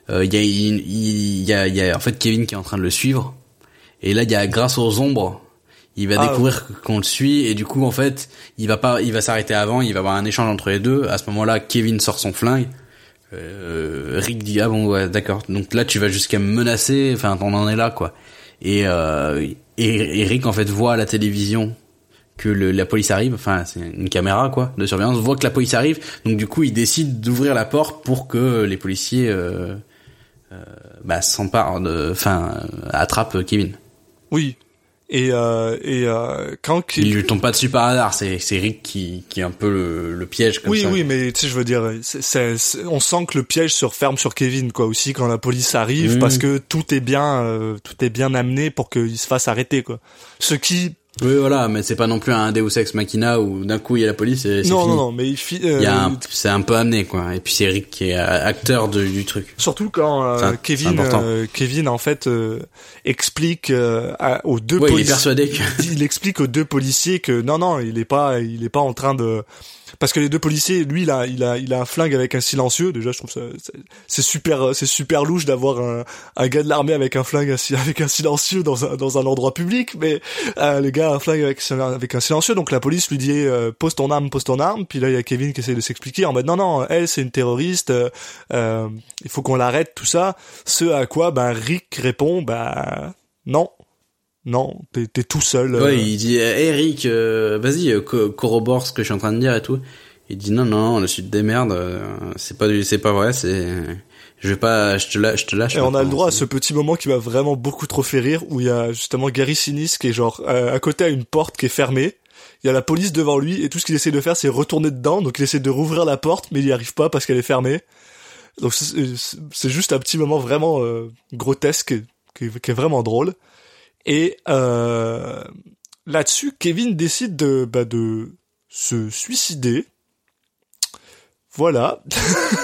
il y a y a y a en fait Kevin qui est en train de le suivre. Et là, il y a grâce aux ombres, il va Ah, découvrir qu'on le suit. Et du coup en fait, il va pas il va s'arrêter avant, il va avoir un échange entre les deux. À ce moment-là, Kevin sort son flingue. Euh, Rick dit ah bon ouais d'accord. Donc là tu vas jusqu'à me menacer. Enfin on en est là quoi. Et, euh, et, et Rick en fait voit à la télévision que le, la police arrive, enfin c'est une caméra quoi de surveillance, voit que la police arrive, donc du coup il décide d'ouvrir la porte pour que les policiers euh, euh, bah, s'emparent, de, enfin euh, attrapent Kevin. Oui. Et, euh, et euh, quand Il Kevin... lui tombe pas dessus par hasard, c'est c'est Rick qui, qui est un peu le, le piège comme Oui, ça. oui, mais tu sais, je veux dire, on sent que le piège se referme sur Kevin, quoi, aussi quand la police arrive, Mhm. parce que tout est bien, euh, tout est bien amené pour qu'il se fasse arrêter, quoi. Ce qui, Oui voilà, mais c'est pas non plus un Deus Ex Machina où d'un coup il y a la police et c'est non, fini. non, non, mais il fi- euh, Il y a un- c'est un peu amené quoi, et puis c'est Rick qui est euh, acteur de- du truc. Surtout quand euh, C'est un- c'est Kevin, euh, Kevin en fait explique à- aux deux Ouais, il est policiers, persuadé que il explique aux deux policiers que non non, il est pas, il est pas en train de, parce que les deux policiers, lui il a, il a, il a un flingue avec un silencieux. Déjà, je trouve ça, c'est- super, c'est super louche d'avoir un, un gars de l'armée avec un flingue avec un silencieux dans un dans un endroit public, mais euh, le gars a un flingue avec un silencieux. Donc la police lui dit euh, pose ton arme, pose ton arme. Puis là il y a Kevin qui essaie de s'expliquer en mode non non, elle c'est une terroriste. euh, euh, il faut qu'on l'arrête, tout ça. Ce à quoi, ben, Rick répond, bah, non. Non, t'es, t'es tout seul. euh. Ouais, il dit eh, Eric, euh, vas-y, euh, co- corrobore ce que je suis en train de dire et tout. Il dit non non, le sud des merdes, euh, c'est pas c'est pas vrai, c'est, je vais pas, je te lâche, je te lâche. Et on a le droit à ce petit moment qui m'a vraiment beaucoup trop fait rire, où il y a justement Gary Sinise qui est genre euh, à côté à une porte qui est fermée. Il y a la police devant lui et tout ce qu'il essaie de faire c'est retourner dedans. Donc il essaie de rouvrir la porte mais il y arrive pas parce qu'elle est fermée. Donc c'est juste un petit moment vraiment euh, grotesque qui, qui est vraiment drôle. Et euh, là-dessus Kevin décide de bah, de se suicider. Voilà,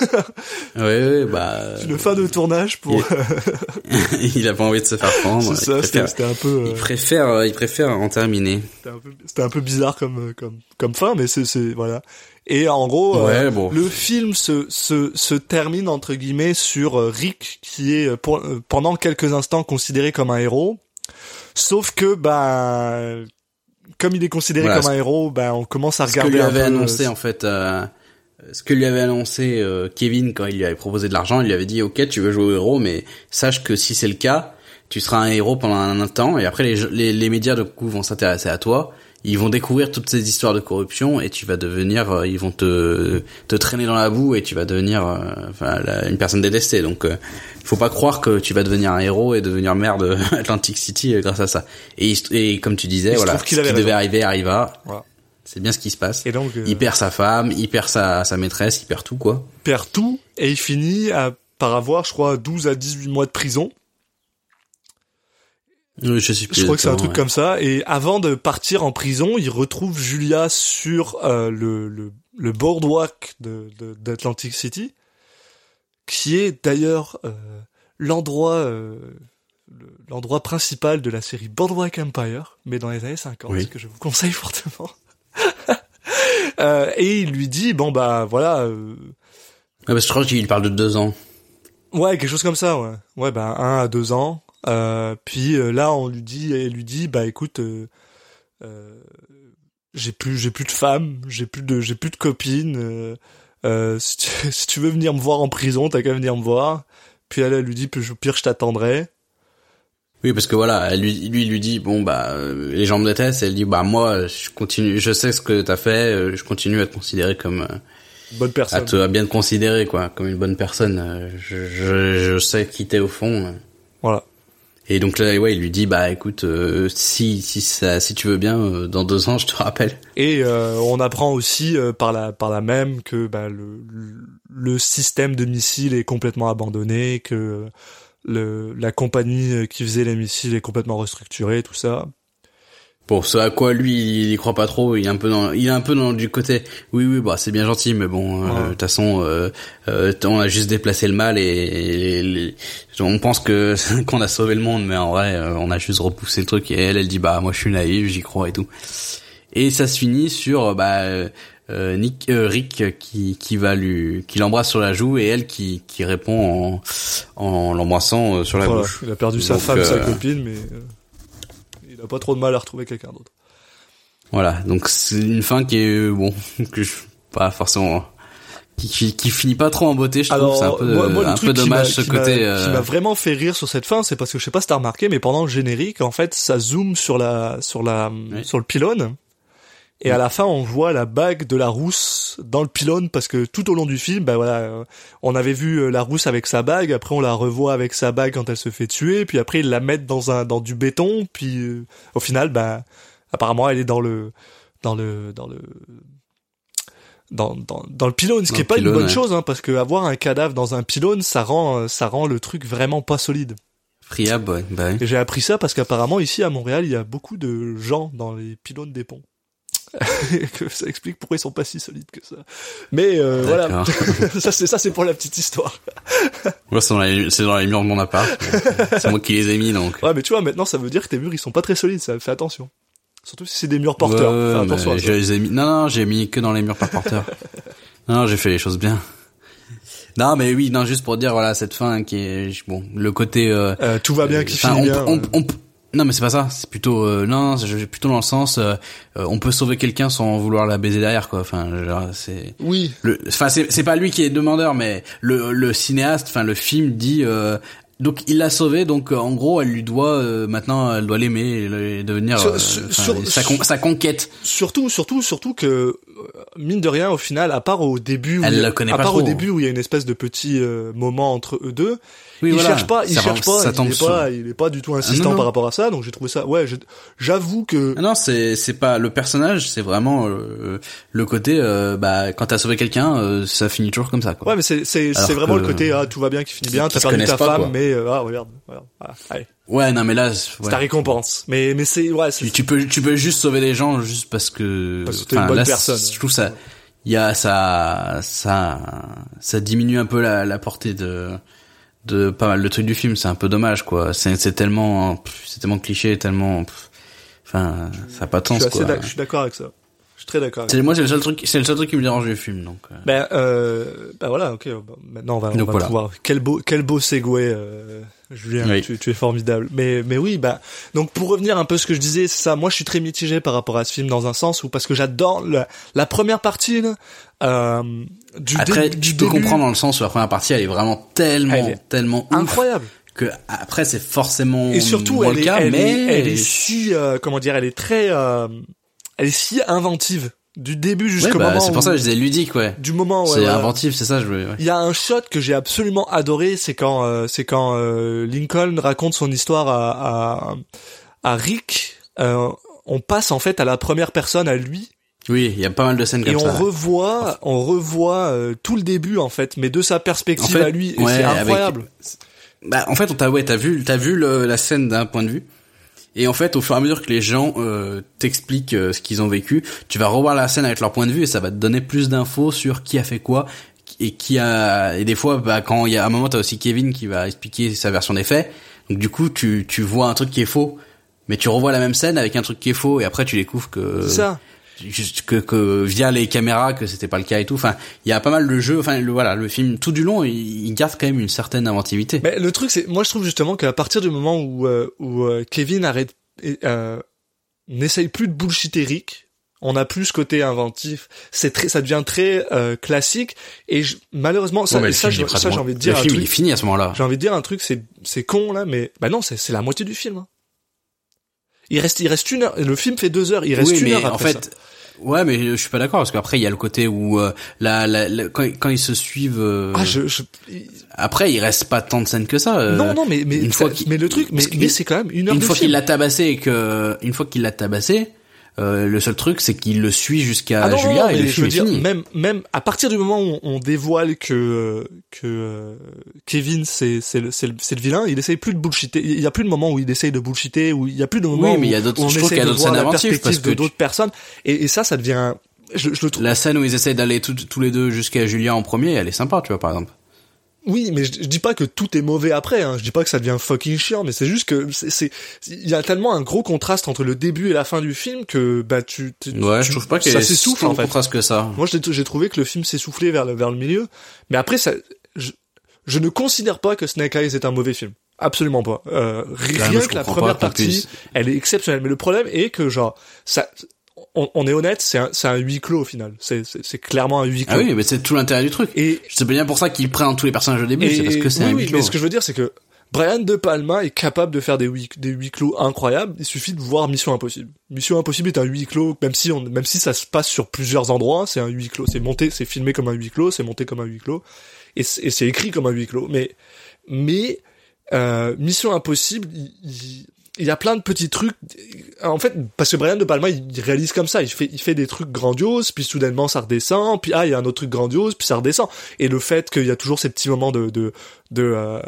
Ouais, ouais, bah. une fin de tournage pour. il a pas envie de se faire prendre. c'est ça, c'était un peu. il euh, préfère, euh, il préfère en terminer. C'était un peu, c'était un peu bizarre comme, euh, comme, comme fin, mais c'est, c'est, voilà. Et en gros, euh, Ouais, bon. le film se, se, se termine, entre guillemets, sur Rick, qui est, pour- pendant quelques instants, considéré comme un héros. Sauf que, bah, comme il est considéré Voilà, comme un héros, bah, on commence à Ce que regarder lui avait euh, annoncé en fait, euh, ce que lui avait annoncé euh, Kevin quand il lui avait proposé de l'argent, il lui avait dit ok tu veux jouer au héros, mais sache que si c'est le cas, tu seras un héros pendant un, temps et après les, les, les médias de coup vont s'intéresser à toi, ils vont découvrir toutes ces histoires de corruption et tu vas devenir, euh, ils vont te te traîner dans la boue et tu vas devenir euh, enfin, la- une personne détestée. Donc euh, faut pas croire que tu vas devenir un héros et devenir maire de Atlantic City euh, grâce à ça. Et, il comme tu disais, Il voilà, ce qui avait devait raison. arriver arriva. Voilà. C'est bien ce qui se passe. Et donc, euh, Il perd sa femme, il perd sa, sa maîtresse, il perd tout, quoi. perd tout, et il finit à, par avoir, je crois, 12 à 18 mois de prison. Oui, je Je crois que c'est un truc ouais. comme ça. Et avant de partir en prison, il retrouve Julia sur euh, le, le, le boardwalk de, de- d'Atlantic City, qui est d'ailleurs euh, l'endroit euh, le- l'endroit principal de la série Boardwalk Empire, mais dans les années 50, Oui. que je vous conseille fortement. Euh, et il lui dit bon bah voilà euh, parce que je crois qu'il parle de deux ans. Ouais, quelque chose comme ça, ouais. Ouais, bah un à deux ans. Euh, puis euh, là, on lui dit, elle lui dit, bah écoute, euh, j'ai plus, j'ai plus de femme, j'ai plus de, j'ai plus de copine. Si, tu, si tu veux venir me voir en prison, t'as qu'à venir me voir. Puis elle, elle lui dit, pire, je t'attendrai. Oui, parce que voilà, elle lui, lui, lui dit, bon, bah, euh, les gens me détestent, et elle dit, bah, moi, je continue, je sais ce que t'as fait, euh, je continue à te considérer comme, euh, Bonne à personne. te, à bien te considérer, quoi, comme une bonne personne, je, je, je sais qui t'es au fond. Voilà. Et donc là, ouais, il lui dit, bah, écoute, euh, si, si ça, si tu veux bien, euh, dans deux ans, je te rappelle. Et euh, on apprend aussi euh, par la par la même que bah, le le système de missiles est complètement abandonné, que le la compagnie euh, qui faisait les missiles est complètement restructurée, tout ça. Bon, ce à quoi lui, il y croit pas trop. Il est un peu dans, il est un peu dans du côté. Oui, oui, bah c'est bien gentil, mais bon, euh, de Ouais. toute façon, euh, euh, on a juste déplacé le mal et, on pense que qu'on a sauvé le monde, mais en vrai, euh, on a juste repoussé le truc. Et elle, elle dit bah moi je suis naïve, j'y crois et tout. Et ça se finit sur euh, bah euh, Nick, euh, Rick qui qui va lui, qui l'embrasse sur la joue et elle qui qui répond en en l'embrassant euh, sur la Voilà. bouche. Il a perdu sa femme, sa euh, copine, mais euh, il a pas trop de mal à retrouver quelqu'un d'autre. Voilà, donc c'est une fin qui est euh, bon que je pas forcément qui, qui, qui finit pas trop en beauté, je trouve. C'est un peu, moi- moi, un peu qui dommage m'a- ce qui côté. Qui euh, m'a vraiment fait rire sur cette fin, c'est parce que je sais pas si t'as remarqué, mais pendant le générique, en fait, ça zoome sur la, sur la, Oui. sur le pylône. Et à la fin, on voit la bague de la rousse dans le pylône parce que tout au long du film, bah voilà, euh, on avait vu euh, la rousse avec sa bague, après on la revoit avec sa bague quand elle se fait tuer, puis après ils la mettent dans un, dans du béton, puis euh, au final, bah apparemment elle est dans le, dans le, dans le, dans, dans, dans le pylône, ce Dans qui est pas pylône, une bonne ouais. chose, hein, parce que avoir un cadavre dans un pylône, ça rend, ça rend le truc vraiment pas solide. friable, ouais, bah oui. J'ai appris ça parce qu'apparemment ici à Montréal, il y a beaucoup de gens dans les pylônes des ponts. que ça explique pourquoi ils sont pas si solides que ça. Mais euh, voilà, ça c'est ça c'est pour la petite histoire. Moi, c'est dans les, c'est dans les murs de mon appart. c'est moi qui les ai mis, donc. Ouais, mais tu vois maintenant ça veut dire que tes murs ils sont pas très solides, ça fais attention. Surtout si c'est des murs porteurs. Ouais, Fais attention je les ai mis. Non, non, j'ai mis que dans les murs par porteur. non, non, j'ai fait les choses bien. Non, mais oui, non, juste pour dire, voilà, cette fin qui est, bon, le côté, euh, Euh, tout va bien qui Enfin, finit on, bien. on- ouais. on- non, mais c'est pas ça. C'est plutôt euh, non, c'est plutôt dans le sens, euh, euh, on peut sauver quelqu'un sans vouloir la baiser derrière, quoi. Enfin, c'est Oui. Enfin, c'est c'est pas lui qui est demandeur, mais le le cinéaste, enfin le film dit, euh, Donc il l'a sauvée, donc euh, en gros elle lui doit euh, maintenant elle doit l'aimer et devenir Sur- sa, con- sa conquête. Surtout, surtout, surtout que mine de rien, au final, à part au début, où Elle il y a- le connaît à pas part trop. au début où il y a une espèce de petit euh, moment entre eux deux, Oui il voilà. cherche pas, il Ça cherche va- pas, il est sur- pas, il est pas du tout insistant non, non. par rapport à ça. Donc j'ai trouvé ça, ouais, j'avoue que Ah non, c'est c'est pas le personnage, c'est vraiment euh, le côté euh, bah quand t'as sauvé quelqu'un, euh, ça finit toujours comme ça quoi. Ouais, mais c'est c'est c'est vraiment que- le côté ah tout va bien qui finit bien, t'as perdu ta pas, femme, quoi. mais euh, ah regarde, regarde, voilà, allez, Ouais, non mais là c'est c'est ouais. ta récompense. Mais mais c'est ouais, tu, tu peux tu peux juste sauver les gens juste parce que Parce que t'es une bonne là, personne. Je trouve ça il y a ça ça ça diminue un peu la, la portée de de pas mal de trucs du film, c'est un peu dommage quoi. C'est tellement c'est tellement cliché, tellement pff, enfin ça a pas de sens quoi. je suis d'accord avec ça. Je suis très d'accord. C'est moi c'est le seul truc c'est le seul truc qui me dérange du film donc. euh. Ben, euh, ben voilà, ok. Maintenant, on va, on Donc va voilà. pouvoir. Quel beau, quel beau segway, euh, Julien. Oui. Tu, tu es formidable. Mais, mais oui, bah. Donc, pour revenir un peu à ce que je disais, c'est ça. Moi, je suis très mitigé par rapport à ce film dans un sens où parce que j'adore la, la première partie, là, euh, du, Après tu peux comprendre dans le sens où la première partie elle est vraiment tellement Elle est tellement ouf incroyable. que après c'est forcément Et surtout, elle le est, cas elle, mais est, elle est si, euh, comment dire, elle est très, euh, elle est si inventive du début Ouais, jusqu'au bah, moment. c'est pour ça que je disais ludique ouais. du moment. Ouais, c'est voilà. inventif, c'est ça je veux ouais. Il y a un shot que j'ai absolument adoré, c'est quand euh, c'est quand euh, Lincoln raconte son histoire à à, à Rick. Euh, on passe en fait à la première personne à lui Oui, il y a pas mal de scènes et comme on ça. revoit on revoit euh, tout le début en fait, mais de sa perspective En fait, à lui et ouais, c'est avec- incroyable. Bah, en fait, on t'a ouais, t'as vu, t'as vu le- la scène d'un point de vue. Et en fait, au fur et à mesure que les gens euh, t'expliquent euh, ce qu'ils ont vécu, tu vas revoir la scène avec leur point de vue et ça va te donner plus d'infos sur qui a fait quoi et qui a. Et des fois, bah, quand il y a un moment, t'as aussi Kevin qui va expliquer sa version des faits. Donc du coup, tu tu vois un truc qui est faux, mais tu revois la même scène avec un truc qui est faux et après tu découvres que C'est ça. Juste que, que via les caméras que c'était pas le cas et tout. Enfin, il y a pas mal de jeux. Enfin, le, voilà, le film tout du long, il, il garde quand même une certaine inventivité. Mais le truc c'est moi je trouve justement qu'à partir du moment où euh, où euh, Kevin arrête euh, n'essaye plus de bullshiter Rick, on a plus ce côté inventif, c'est très ça devient très euh, classique et je- malheureusement ça, Ouais, ça, j'ai envie de dire le film il est fini à ce moment-là. j'ai envie de dire un truc c'est c'est con là mais bah non c'est c'est la moitié du film. hein. Il reste il reste une heure le film fait deux heures il reste oui, une mais heure en après fait, ça. Ouais, mais je suis pas d'accord parce qu'après il y a le côté où euh, la, la, la- quand, quand ils se suivent. euh, ah je, je Après, il reste pas tant de scènes que ça. euh, non non mais mais une fois mais le truc mais, c'est quand même une heure une de fois qu'il l'a tabassé et que une fois qu'il l'a tabassé, euh, le seul truc c'est qu'il le suit jusqu'à Ah Julia non, et le je film veux est dire, fini. même, même à partir du moment où on dévoile que euh, que euh, Kevin c'est c'est le, c'est le le vilain, il essaye plus de bullshiter. Il y a plus de moment où il essaye de bullshiter, où il y a plus de moment Oui, mais il y a où- d'autres- où on je trouve essaye qu'il y a de d'autres voir scènes inventives, parce que tu- d'autres personnes. Et, et ça, ça devient, je, je le trouve. La scène où ils essayent d'aller tous les deux jusqu'à Julia en premier, elle est sympa, tu vois par exemple. Oui, mais je, je dis pas que tout est mauvais après. Hein. Je dis pas que ça devient fucking chiant, mais c'est juste que c'est il y a tellement un gros contraste entre le début et la fin du film que bah tu, tu Ouais, tu- je trouve pas que ça s'essouffle en fait. contraste que ça. Moi, j'ai trouvé que le film s'essoufflait vers le, vers le milieu. Mais après, ça, je, je ne considère pas que Snake Eyes est un mauvais film. Absolument pas. Euh, ri- rien que la première partie, elle est exceptionnelle. Mais le problème est que, genre, ça, on, on est honnête, c'est un, c'est un huis clos au final. C'est, c'est, c'est clairement un huis clos. Ah oui, mais c'est tout l'intérêt du truc. Et, C'est bien pour ça qu'ils prennent tous les personnages au début, c'est parce que c'est oui, un huis clos. mais ce que je veux dire, c'est que Brian De Palma est capable de faire des huis, des huis clos incroyables. Il suffit de voir Mission Impossible. Mission Impossible est un huis clos, même si on, même si ça se passe sur plusieurs endroits, c'est un huis clos. C'est monté, c'est filmé comme un huis clos, c'est monté comme un huis clos, et c'est et c'est écrit comme un huis clos. Mais, mais, euh, Mission Impossible, il, il- il y a plein de petits trucs. En fait, parce que Brian De Palma, il réalise comme ça. Il fait, il fait des trucs grandioses, puis soudainement ça redescend, puis ah, il y a un autre truc grandiose, puis ça redescend. Et le fait qu'il y a toujours ces petits moments de, de, de, euh,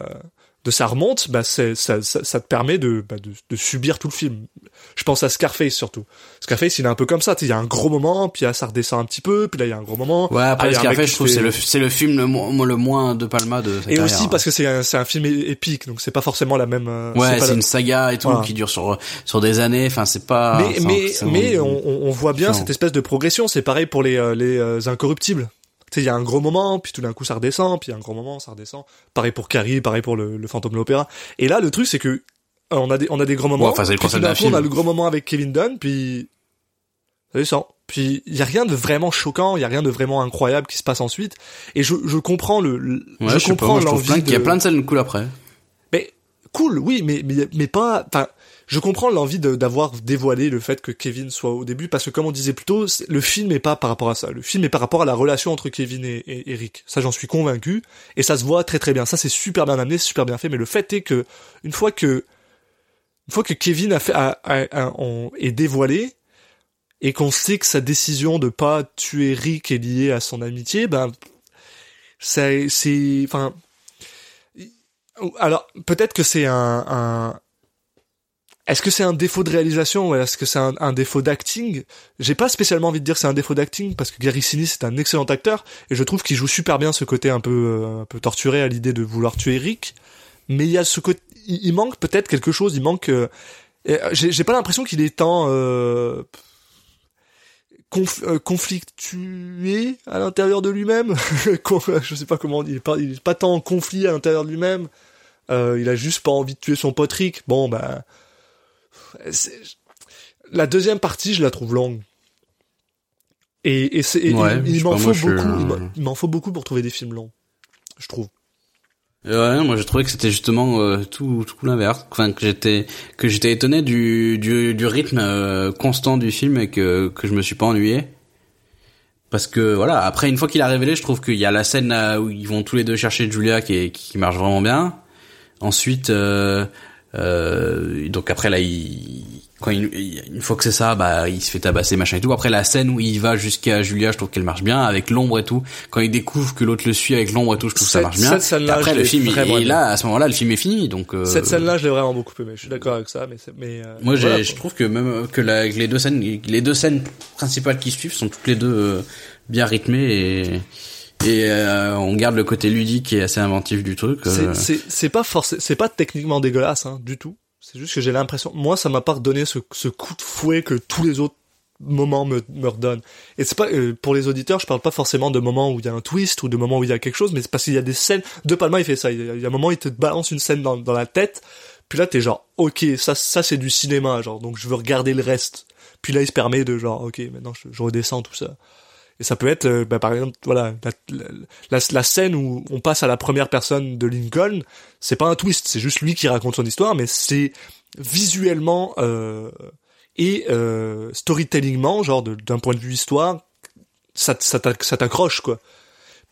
de ça remonte, bah c'est, ça, ça, ça te permet de, bah, de, de subir tout le film. Je pense à Scarface surtout. Scarface, il est un peu comme ça. Il y a un gros moment, puis là ça redescend un petit peu, puis là il y a un gros moment. Ouais, après Ah, Scarface, je trouve fait- c'est le c'est le film le, le moins de Palma de sa Et carrière. aussi parce que c'est un, c'est un film épique, donc c'est pas forcément la même. euh, Ouais, c'est la- une saga et tout Voilà. qui dure sur sur des années. Enfin, c'est pas. mais c'est mais un- mais on, on- on voit bien Non. cette espèce de progression. C'est pareil pour les euh, les euh, incorruptibles. Tu sais, il y a un gros moment, puis tout d'un coup ça redescend, puis il y a un gros moment, ça redescend. Pareil pour Carrie, pareil pour le, le fantôme de l'opéra. Et là, le truc c'est que euh, on a des on a des gros moments. Ouais, enfin, c'est le on a le gros moment avec Kevin Dunn, puis ça descend. Puis il y a rien de vraiment choquant, il y a rien de vraiment incroyable qui se passe ensuite. Et je je comprends le, le- Ouais, je je comprends l'envie qu'il y a plein de scènes cool après. mais cool, oui, mais mais mais pas. Enfin, je comprends l'envie d'avoir dévoilé le fait que Kevin soit au début, parce que comme on disait plus tôt, le film est pas par rapport à ça. Le film est par rapport à la relation entre Kevin et, Eric. Ça, j'en suis convaincu, et ça se voit très très bien. Ça, c'est super bien amené, super bien fait. Mais le fait est que une fois que une fois que Kevin a fait est dévoilé et qu'on sait que sa décision de pas tuer Rick est liée à son amitié, ben c'est enfin alors peut-être que c'est un, un est-ce que c'est un défaut de réalisation ou est-ce que c'est un, défaut d'acting? J'ai pas spécialement envie de dire c'est un défaut d'acting parce que Gary Sinise c'est un excellent acteur et je trouve qu'il joue super bien ce côté un peu euh, un peu torturé à l'idée de vouloir tuer Rick. Mais il y a ce côté, il, manque peut-être quelque chose. Il manque. euh, euh, j'ai pas l'impression qu'il est tant euh, conf- conflictué à l'intérieur de lui-même. Je sais pas comment. Il est pas, il est pas tant en conflit à l'intérieur de lui-même. Il a juste pas envie de tuer son pote Rick. Bon, bah, la deuxième partie, je la trouve longue. Et, et c'est, et Ouais, il, m'en faut suis, beaucoup. il m'en- Il m'en faut beaucoup pour trouver des films longs. Je trouve. Ouais, moi j'ai trouvé que c'était justement euh, tout tout l'inverse. Enfin que j'étais que j'étais étonné du du, du rythme euh, constant du film et que que je me suis pas ennuyé. Parce que voilà, après une fois qu'il a révélé, je trouve qu'il y a la scène là, où ils vont tous les deux chercher Julia qui est, qui marche vraiment bien. Ensuite euh, euh, donc après là il quand il, une fois que c'est ça, bah il se fait tabasser machin et tout. Après la scène où il va jusqu'à Julia, je trouve qu'elle marche bien avec l'ombre et tout. Quand il découvre que l'autre le suit avec l'ombre et tout, je trouve que ça marche bien. cette scène-là, Après je le film, et là à ce moment-là, le film est fini. Donc euh, Cette scène-là, je l'ai vraiment beaucoup aimé. Je suis d'accord avec ça, mais mais euh, moi voilà, je trouve que même que la- les deux scènes, les deux scènes principales qui suivent sont toutes les deux euh, bien rythmées et et euh, on garde le côté ludique et assez inventif du truc. euh. C'est- pas forcément, c'est pas techniquement dégueulasse hein, du tout. C'est juste que j'ai l'impression, moi, ça m'a pas redonné ce, ce coup de fouet que tous les autres moments me, me redonnent. Et c'est pas euh, pour les auditeurs, je parle pas forcément de moments où il y a un twist ou de moments où il y a quelque chose, mais c'est parce qu'il y a des scènes. De Palma, il fait ça. Il y a, il y a un moment, il te balance une scène dans, dans la tête, puis là, t'es genre, ok, ça, ça c'est du cinéma, genre, donc je veux regarder le reste. Puis là, il se permet de genre, ok, maintenant je, je redescends tout ça. Et ça peut être, euh, bah, par exemple, voilà, la, la, la, la scène où on passe à la première personne de Lincoln, c'est pas un twist, c'est juste lui qui raconte son histoire, mais c'est visuellement euh, et euh, storytellingment, genre d'un point de vue histoire, ça, ça t'ac- ça t'accroche quoi.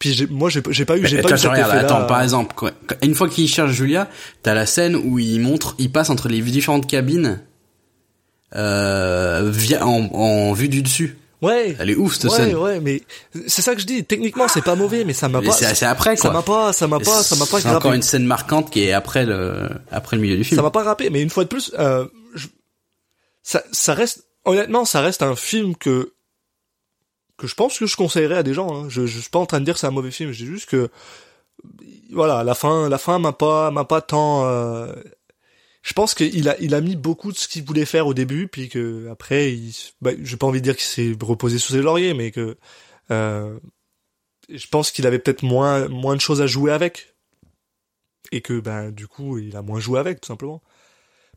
Puis moi j'ai pas eu, j'ai pas eu cet regarde, attends, par exemple, quoi, une fois qu'il cherche Julia, t'as la scène où il montre, il passe entre les différentes cabines euh, via en, en vue du dessus. Ouais. Elle est ouf cette ouais, scène. ouais, mais c'est ça que je dis. Techniquement, c'est pas mauvais, mais ça m'a pas. c'est après Ça quoi. m'a pas, ça m'a pas, ça m'a pas C'est encore une scène marquante qui est après le après le milieu du film. Ça m'a pas rappé, mais une fois de plus, euh, je- ça, ça reste, honnêtement, ça reste un film que, que je pense que je conseillerais à des gens. Hein. Je, je suis pas en train de dire que c'est un mauvais film, je dis juste que, voilà, la fin, la fin m'a pas, m'a pas tant. euh, je pense qu'il a, il a mis beaucoup de ce qu'il voulait faire au début, puis que après, bah, j'ai pas envie de dire qu'il s'est reposé sous ses lauriers, mais que, euh, je pense qu'il avait peut-être moins, moins de choses à jouer avec, et que, ben, du coup, il a moins joué avec, tout simplement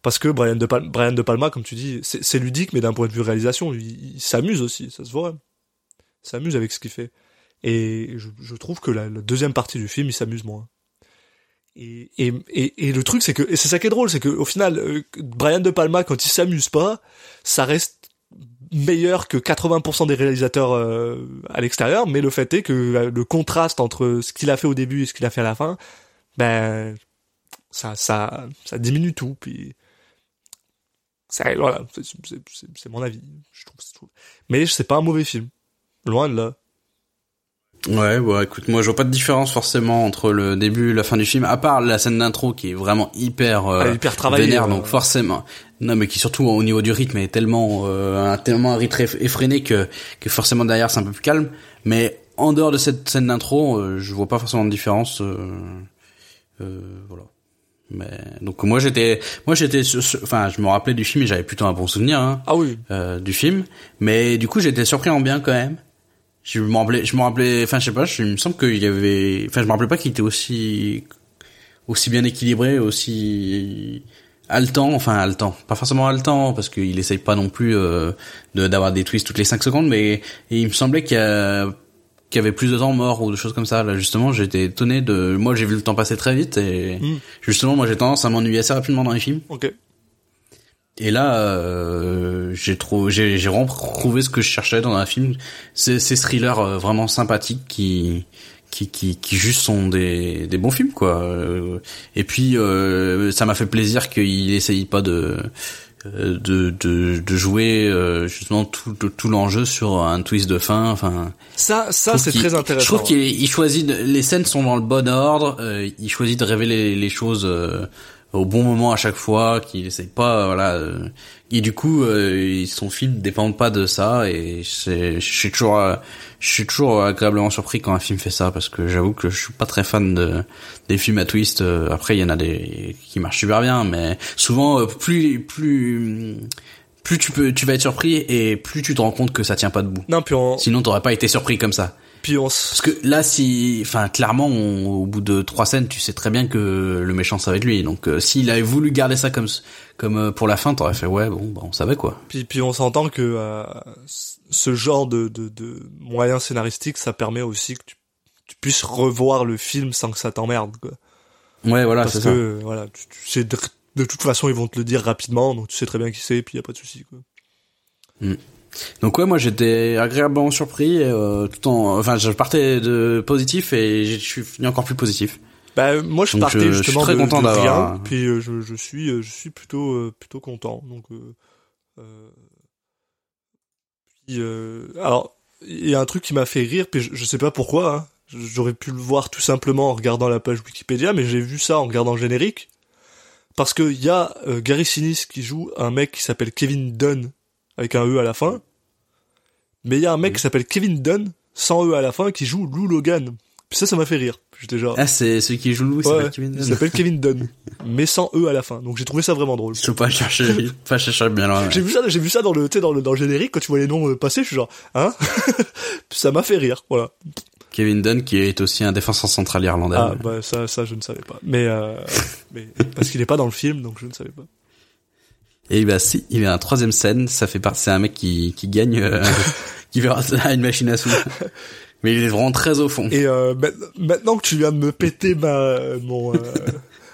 parce que Brian de, Palma, comme tu dis, c'est ludique, mais d'un point de vue réalisation, il s'amuse aussi, ça se voit. Il s'amuse avec ce qu'il fait. Et je, trouve que la deuxième partie du film, il s'amuse moins. Et, et, et, et le truc, c'est que, et c'est ça qui est drôle, c'est que au final, euh, Brian de Palma, quand il s'amuse pas, ça reste meilleur que 80% des réalisateurs euh, à l'extérieur, mais le fait est que euh, le contraste entre ce qu'il a fait au début et ce qu'il a fait à la fin, ben ça ça ça diminue tout puis ça voilà c'est mon avis je trouve, je trouve. mais c'est pas un mauvais film loin de là Ouais, bon, écoute, moi je vois pas de différence forcément entre le début et la fin du film, à part la scène d'intro qui est vraiment hyper, euh, est hyper travaillée, vénère, euh. donc forcément. Non, mais qui surtout au niveau du rythme est tellement, euh, tellement un rythme eff- effréné que, que forcément derrière c'est un peu plus calme. Mais en dehors de cette scène d'intro, euh, je vois pas forcément de différence. Euh, euh, voilà. Mais donc moi j'étais, moi j'étais, enfin je me rappelais du film et j'avais plutôt un bon souvenir. Hein ah oui euh, du film, mais du coup j'étais surpris en bien quand même. Je me rappelais, je me rappelais, enfin je sais pas, je, il me semble qu'il y avait, enfin je me rappelais pas qu'il était aussi aussi bien équilibré, aussi haletant, enfin haletant, pas forcément haletant parce qu'il essaye pas non plus euh, de d'avoir des twists toutes les 5 secondes, mais il me semblait qu'il y a qu'il y avait plus de temps mort ou des choses comme ça. Là, justement, j'étais étonné de. Moi, j'ai vu le temps passer très vite et Mm. justement, moi, j'ai tendance à m'ennuyer assez rapidement dans les films. Ok. Et là, euh, j'ai trouvé, j'ai, j'ai vraiment trouvé ce que je cherchais dans un film. C'est ces thrillers euh, vraiment sympathiques qui, qui, qui, qui juste sont des, des bons films, quoi. Euh, Et puis, euh, ça m'a fait plaisir qu'il essaye pas de, euh, de, de, de jouer euh, justement tout, tout, tout l'enjeu sur un twist de fin. Enfin, Ça, ça c'est très intéressant. Je trouve qu'il il choisit de- les scènes sont dans le bon ordre. euh, il choisit de révéler les choses euh, au bon moment à chaque fois. Qu'il essaie pas, voilà. euh, et du coup, euh, son film dépend pas de ça. Et c'est, je suis toujours, euh, je suis toujours agréablement surpris quand un film fait ça parce que j'avoue que je suis pas très fan de des films à twist. Euh, Après, il y en a des qui marchent super bien, mais souvent euh, plus plus plus tu peux, tu vas être surpris et plus tu te rends compte que ça tient pas debout. Non, puis on, Sinon, t'aurais pas été surpris comme ça. Puis on, s- Parce que là, si, enfin, clairement, on- au bout de trois scènes, tu sais très bien que le méchant ça va être lui. Donc, euh, s'il avait voulu garder ça comme, comme euh, pour la fin, t'aurais fait ouais, bon, bah, on savait quoi. puis, puis on s'entend que euh, ce genre de, de, de moyens scénaristiques, ça permet aussi que tu, tu puisses revoir le film sans que ça t'emmerde, quoi. Ouais, voilà, Parce c'est que, ça. voilà, tu, tu sais, de, de toute façon, ils vont te le dire rapidement, donc tu sais très bien qui c'est, puis y a pas de souci, quoi. Donc ouais, moi j'étais agréablement surpris, euh, tout en, enfin, je partais de positif et je suis fini encore plus positif. Bah, moi, je Donc, partais je- je suis justement très de, content de d'avoir- rien, puis euh, je, je suis, euh, je suis plutôt, euh, plutôt content. Donc, euh, euh, puis, euh, alors, il y a un truc qui m'a fait rire, puis je, je sais pas pourquoi. hein. J'aurais pu le voir tout simplement en regardant la page Wikipédia, mais j'ai vu ça en regardant le générique. Parce que il y a euh, Gary Sinise qui joue un mec qui s'appelle Kevin Dunn avec un E à la fin. Mais il y a un mec qui s'appelle Kevin Dunn sans E à la fin qui joue Lou Logan. Puis ça, ça m'a fait rire. J'étais genre. Ah, c'est celui qui joue Lou, il Ouais, s'appelle Kevin il Dunn. s'appelle Kevin Dunn, mais sans E à la fin. Donc j'ai trouvé ça vraiment drôle. Je peux pas chercher, pas chercher bien loin. J'ai vu ça, j'ai vu ça dans le, dans le, dans le générique quand tu vois les noms euh, passer, je suis genre, hein? Ça m'a fait rire, voilà. Kevin Dunn qui est aussi un défenseur central irlandais. Ah bah ça, ça je ne savais pas. Mais, euh, mais parce qu'il est pas dans le film, donc je ne savais pas. Et bah si, il y a un troisième scène, ça fait partie, c'est un mec qui, qui gagne, euh, qui verra ça une machine à sous. Mais il est vraiment très au fond. Et euh, ma- maintenant que tu viens de me péter ma mon euh,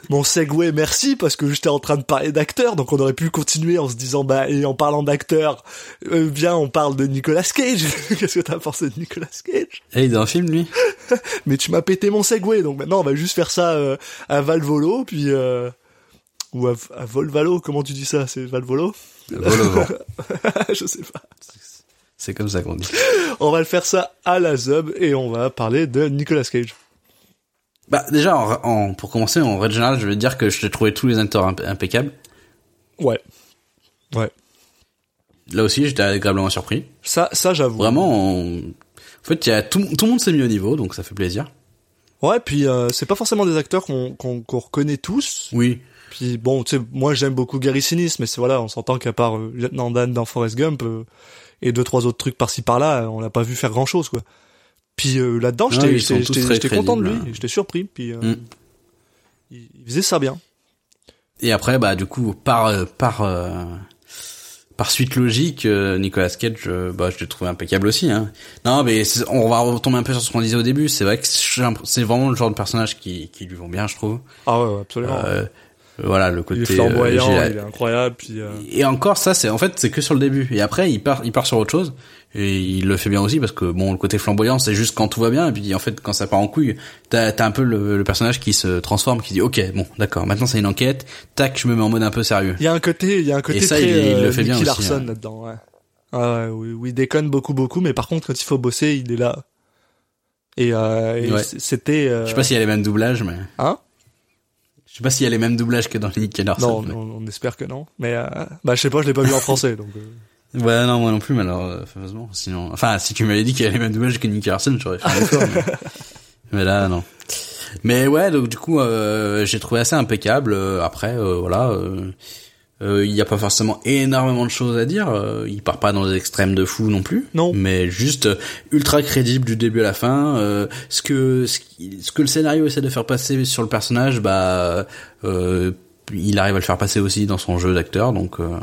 mon segway, merci parce que j'étais en train de parler d'acteurs, donc on aurait pu continuer en se disant bah et en parlant d'acteurs, euh, bien on parle de Nicolas Cage. Qu'est-ce que t'as pensé de Nicolas Cage? Et il est dans le film, lui? Mais tu m'as pété mon segway, donc maintenant on va juste faire ça euh, à Valvolo, puis euh, ou à, à Volvalo, comment tu dis ça C'est Valvolo Vol au vent. Je sais pas. C'est comme ça qu'on dit. On va le faire ça à la Zub et on va parler de Nicolas Cage. Bah, déjà, en, en- pour commencer, en règle générale, je vais dire que je t'ai trouvé tous les acteurs imp- impeccables. Ouais. Ouais. Là aussi, j'étais agréablement surpris. Ça, ça j'avoue. Vraiment, on- en fait, il y a tout, tout le monde s'est mis au niveau, donc ça fait plaisir. Ouais, puis euh, c'est pas forcément des acteurs qu'on qu'on qu'on reconnaît tous. Oui. Puis bon, tu sais, moi j'aime beaucoup Gary Sinise, mais c'est voilà, on s'entend qu'à part euh, Lieutenant Dan dans Forrest Gump euh, et deux trois autres trucs par-ci par-là, euh, on l'a pas vu faire grand-chose quoi. Puis euh, là-dedans, Ouais, j'étais j'étais content de lui, crédibles. j'étais surpris. Puis Mm. il, il faisait ça bien. Et après, bah, du coup, par, par, par suite logique, Nicolas Cage, bah, je l'ai trouvé impeccable aussi, hein. Non, mais on va retomber un peu sur ce qu'on disait au début. C'est vrai que c'est vraiment le genre de personnage qui, qui lui vont bien, je trouve. Ah ouais, ouais, absolument. Euh, voilà, le côté. il est flamboyant, euh, j'ai- il est incroyable. Puis euh, Et encore ça, c'est en fait c'est que sur le début. Et après, il part, il part sur autre chose. Et il le fait bien aussi parce que bon, le côté flamboyant, c'est juste quand tout va bien. Et puis en fait, quand ça part en couille, t'as as un peu le, le personnage qui se transforme, qui dit ok, bon, d'accord, maintenant c'est une enquête. Tac, je me mets en mode un peu sérieux. il y a un côté, il y a un côté Et ça, très il- il le euh, fait bien aussi, Larson ouais. là-dedans. Ouais. Ah ouais, oui, oui, il déconne beaucoup, beaucoup, mais par contre, quand il faut bosser, il est là. Et, euh, et Ouais. c'était. euh, Je sais pas s'il y a les mêmes doublages, mais Hein? Je sais pas s'il y a les mêmes doublages que dans Nicky Larson. Non, mais- on, on espère que non. Mais euh, bah je sais pas, je l'ai pas vu en français, donc. euh, Ouais, non, moi non plus, mais alors, euh, heureusement, sinon, enfin, si tu m'avais dit qu'il y avait les mêmes doublages que Nicky Larson, j'aurais fait un effort, mais... mais là, non. Mais ouais, donc du coup, euh, j'ai trouvé assez impeccable. Euh, Après, euh, voilà, euh, il n'y a pas forcément énormément de choses à dire. Euh, il part pas dans des extrêmes de fou non plus. Non. Mais juste euh, ultra crédible du début à la fin. Euh, ce que ce, que le scénario essaie de faire passer sur le personnage, bah, euh, il arrive à le faire passer aussi dans son jeu d'acteur. Donc euh,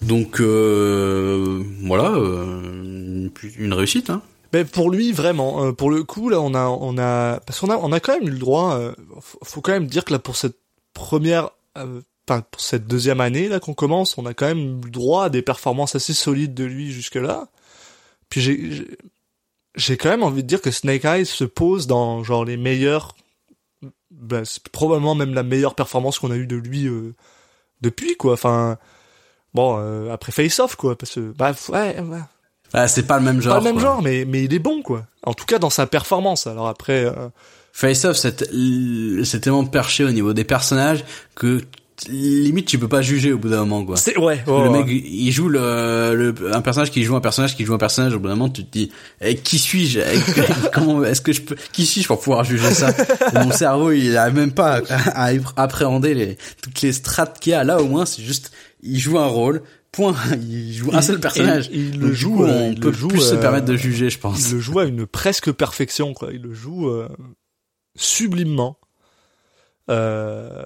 donc euh, voilà, euh, une, réussite. Hein. Ben pour lui vraiment, euh, pour le coup là on a on a parce qu'on a on a quand même eu le droit. euh, faut, faut quand même dire que là pour cette première, euh, enfin pour cette deuxième année là qu'on commence, on a quand même eu droit à des performances assez solides de lui jusque là. Puis j'ai j'ai- quand même envie de dire que Snake Eyes se pose dans genre les meilleurs, ben, c'est probablement même la meilleure performance qu'on a eue de lui euh, depuis quoi. Enfin bon euh, après Face Off quoi parce que bah ouais, ouais Ah, c'est pas le même genre. pas le même quoi. genre, mais, mais il est bon, quoi. En tout cas, dans sa performance. Alors après, euh, Face Off, c'est tellement perché au niveau des personnages que limite tu peux pas juger au bout d'un moment quoi. c'est, ouais, le mec, ouais. il joue le, le- un personnage qui joue un personnage qui joue un personnage. Au bout d'un moment, tu te dis, eh, qui suis-je? Eh, Comment est-ce que je peux Qui suis-je pour pouvoir juger ça? Mon cerveau, il arrive même pas à, à appréhender les toutes les strates qu'il y a. Là, au moins, c'est juste, il joue un rôle. Point. Il joue un seul personnage. et il Donc, le joue, coup, euh, on il peut le joue, plus se euh, permettre de juger, je pense. il le joue à une presque perfection, quoi. Il le joue euh, sublimement. Euh,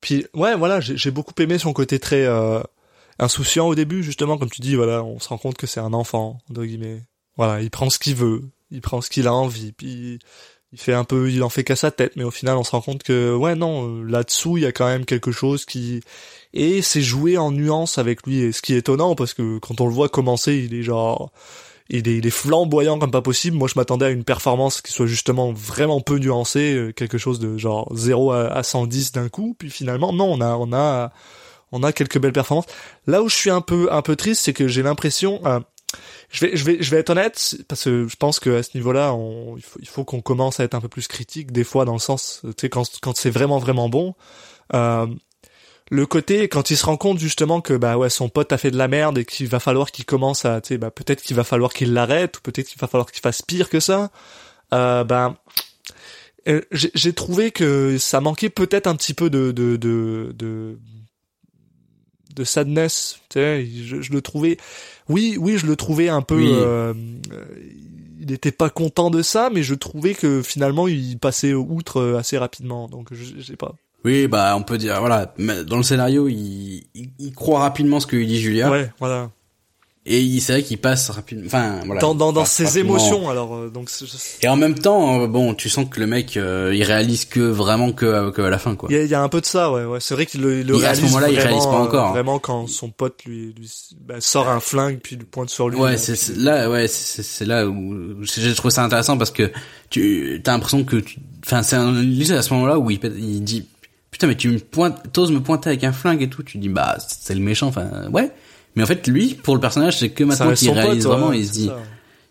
puis, ouais, voilà, j'ai beaucoup aimé son côté très euh, insouciant au début, justement, comme tu dis, voilà, on se rend compte que c'est un enfant, entre guillemets. Voilà, il prend ce qu'il veut, il prend ce qu'il a envie, puis il fait un peu, il en fait qu'à sa tête, mais au final, on se rend compte que, ouais, non, euh, là-dessous, il y a quand même quelque chose qui, et c'est joué en nuance avec lui, et ce qui est étonnant, parce que quand on le voit commencer, il est genre, il est, il est flamboyant comme pas possible. Moi, je m'attendais à une performance qui soit justement vraiment peu nuancée, euh, quelque chose de genre 0 à, à 110 d'un coup. Puis finalement, non, on a, on a, on a quelques belles performances. Là où je suis un peu, un peu triste, c'est que j'ai l'impression, euh, je vais, je vais, je vais être honnête, parce que je pense que à ce niveau-là, on, il faut, il faut qu'on commence à être un peu plus critique des fois dans le sens, tu sais, quand, quand c'est vraiment vraiment bon. Euh, le côté quand il se rend compte justement que bah ouais son pote a fait de la merde et qu'il va falloir qu'il commence à tu sais bah peut-être qu'il va falloir qu'il l'arrête ou peut-être qu'il va falloir qu'il fasse pire que ça euh, bah euh, j'ai trouvé que ça manquait peut-être un petit peu de de de de, de sadness tu sais je, je le trouvais oui oui je le trouvais un peu Oui. euh, euh, il était pas content de ça mais je trouvais que finalement il passait outre euh, assez rapidement donc je je sais pas Oui, bah on peut dire voilà. Dans le scénario, il, il, il croit rapidement ce que lui dit Julia, ouais voilà et il- c'est vrai qu'il passe rapidement. Enfin voilà. dans, dans, dans ses rapidement. émotions alors euh, donc Et en même temps, euh, bon, tu sens que le mec, euh, il réalise que vraiment que, que à la fin, quoi. il y a, il y a un peu de ça ouais ouais c'est vrai qu'il le, le Et à ce réalise moment-là, il réalise pas euh, encore. vraiment quand son pote lui, lui bah, sort un flingue puis le pointe sur lui Ouais, c'est là, ouais, c'est là où j'ai trouvé ça intéressant parce que tu as l'impression que, enfin, c'est à ce moment-là où il, il dit, putain, mais tu me pointes, t'oses me pointer avec un flingue et tout, tu dis, bah, c'est le méchant, enfin, ouais. Mais en fait, lui, pour le personnage, c'est que maintenant qu'il pote, réalise ouais, vraiment, il c'est se dit, ça.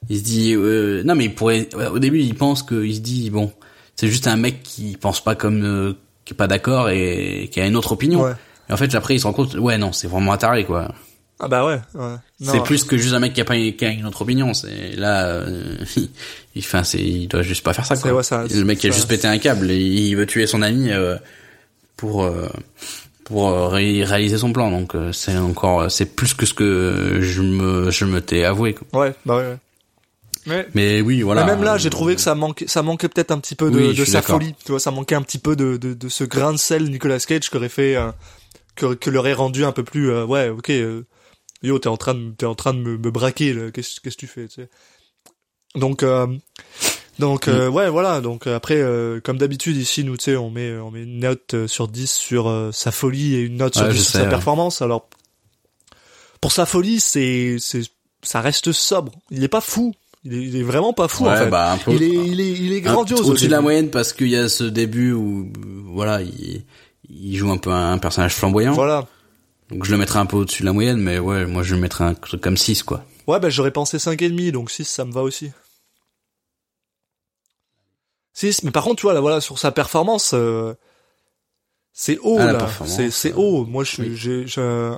il se dit, euh, non, mais il pourrait, au début, il pense que, il se dit, bon, c'est juste un mec qui pense pas comme, euh, qui est pas d'accord et qui a une autre opinion. Ouais. Et en fait, après, il se rend compte, ouais, non, c'est vraiment un taré, quoi. ah bah ouais, ouais. C'est plus que juste un mec qui a pas qui a une autre opinion. C'est là, euh, il, enfin, c'est, il doit juste pas faire ça. Quoi. ouais, ça- le mec qui a juste pété un câble et il veut tuer son ami euh, pour euh, pour euh, ré- réaliser son plan. Donc euh, c'est encore, c'est plus que ce que je me je me t'ai avoué. Quoi. ouais bah ouais, ouais. Mais, Mais oui, voilà. mais même là, j'ai trouvé que ça manquait, ça manquait peut-être un petit peu de, Oui, de sa folie. Tu vois, ça manquait un petit peu de, de, de ce grain de sel Nicolas Cage qui aurait fait, euh, que, que l'aurait rendu un peu plus, euh, ouais, ok, euh, yo, t'es en train de, t'es en train de me, me braquer. Qu'est-ce, qu'est-ce que tu fais, tu sais. Donc, euh, donc, Mm. euh, ouais, voilà. Donc euh, après, euh, comme d'habitude ici, nous, tu sais, on met, on met une note euh, sur 10 sur euh, sa folie et une note sur Ouais, 10 je sur sais, sa ouais. performance. Alors, pour sa folie, c'est, c'est, ça reste sobre. Il est pas fou. Il est, il est vraiment pas fou, en fait. bah, un peu- il est, il est, il est grandiose. au au-dessus de la moyenne parce qu'il y a ce début où voilà, il il joue un peu un, personnage flamboyant. Voilà. Donc je le mettrais un peu au-dessus de la moyenne, mais ouais, moi je le mettrais un truc comme 6 quoi. Ouais, bah, j'aurais pensé 5,5, donc 6, ça me va aussi. 6, mais par contre, tu vois, là, voilà, sur sa performance, euh, c'est haut, Ah, là. C'est, euh, haut. Moi, je suis, oui. j'ai, je...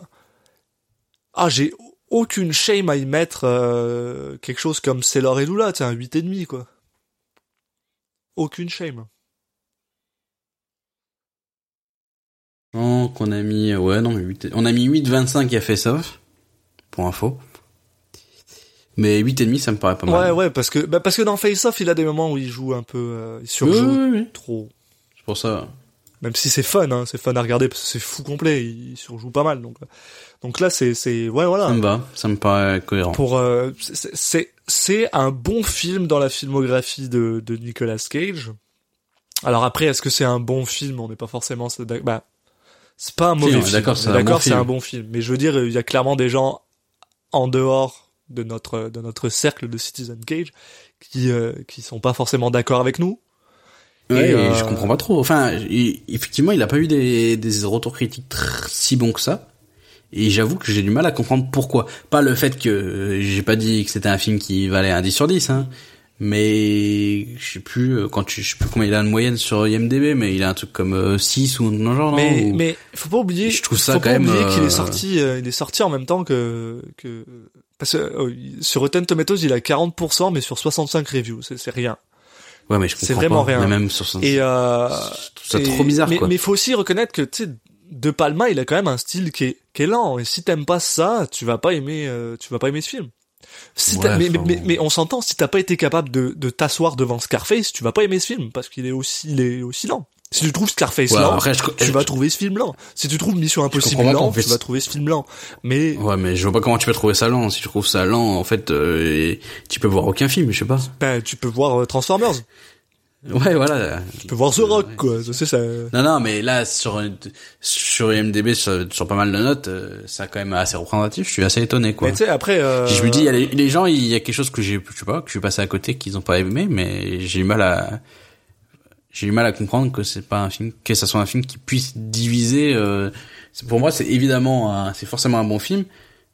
ah, j'ai aucune shame à y mettre, euh, quelque chose comme Sailor et Lula, tu un 8,5, quoi. Aucune shame. Non, qu'on a mis, ouais, non, mais 8, on a mis 8,25 à Face Off, pour info. Mais 8,5, ça me paraît pas mal. Ouais, ouais, parce que, bah, parce que dans Face Off, il a des moments où il joue un peu, euh, il Oui, surjoue oui, oui. trop. C'est pour ça. même si c'est fun, hein, c'est fun à regarder parce que c'est fou complet, il surjoue pas mal. Donc, donc là, c'est, c'est, ouais, voilà. Ça me va, ça me paraît cohérent. Pour, euh, c'est, c'est, un bon film dans la filmographie de, de Nicolas Cage. Alors après, est-ce que c'est un bon film? On n'est pas forcément, bah, c'est pas un mauvais film. d'accord, c'est bon un bon film. Mais je veux dire, il y a clairement des gens en dehors de notre de notre cercle de Citizen Cage qui euh, qui sont pas forcément d'accord avec nous. Ouais, Et, et euh, je comprends pas trop. Enfin, il- effectivement, il a pas eu des, des retours critiques si bons que ça. Et j'avoue que j'ai du mal à comprendre pourquoi. Pas le fait que euh, j'ai pas dit que c'était un film qui valait un 10 sur 10, hein. Mais je sais plus euh, quand tu je sais plus combien il a de moyenne sur IMDb, mais il a un truc comme euh, 6 ou non genre non? Mais ou- mais faut pas oublier. Je trouve ça faut quand pas même, oublier qu'il est sorti. euh, il est sorti en même temps que que parce que euh, sur Rotten Tomatoes il a 40% mais sur 65 reviews. C'est c'est rien. ouais, mais je c'est comprends vraiment pas. rien. Mais même sur Et euh, et- trop bizarre mais, quoi. Mais faut aussi reconnaître que tu sais De Palma, il a quand même un style qui est, qui est lent. Et si t'aimes pas ça, tu vas pas aimer, euh, tu vas pas aimer ce film. Si t'as- Ouais, mais, enfin, mais, mais on s'entend, si t'as pas été capable de, de t'asseoir devant Scarface, tu vas pas aimer ce film parce qu'il est aussi, il est aussi lent. Si tu trouves Scarface Ouais, lent, après, je- tu vas trouver ce film lent. Si tu trouves Mission Impossible lent, fait- tu vas trouver ce film lent. Mais Ouais, mais je vois pas comment tu peux trouver ça lent. Si tu trouves ça lent, en fait, euh, tu peux voir aucun film, je sais pas. ben, tu peux voir euh, Transformers, Ouais, voilà. tu peux voir The Rock, quoi. Tu sais, ça... Non, non, mais là, sur, sur IMDB, sur, sur pas mal de notes, euh, c'est quand même assez représentatif. Je suis assez étonné, quoi. Mais tu sais, après... Euh... Je me dis, il y a les, les gens, il y a quelque chose que j'ai, je sais pas, que je suis passé à côté, qu'ils ont pas aimé, mais j'ai eu mal à, j'ai eu mal à comprendre que c'est pas un film, que ça soit un film qui puisse diviser. Euh, pour moi, c'est évidemment, c'est forcément un bon film.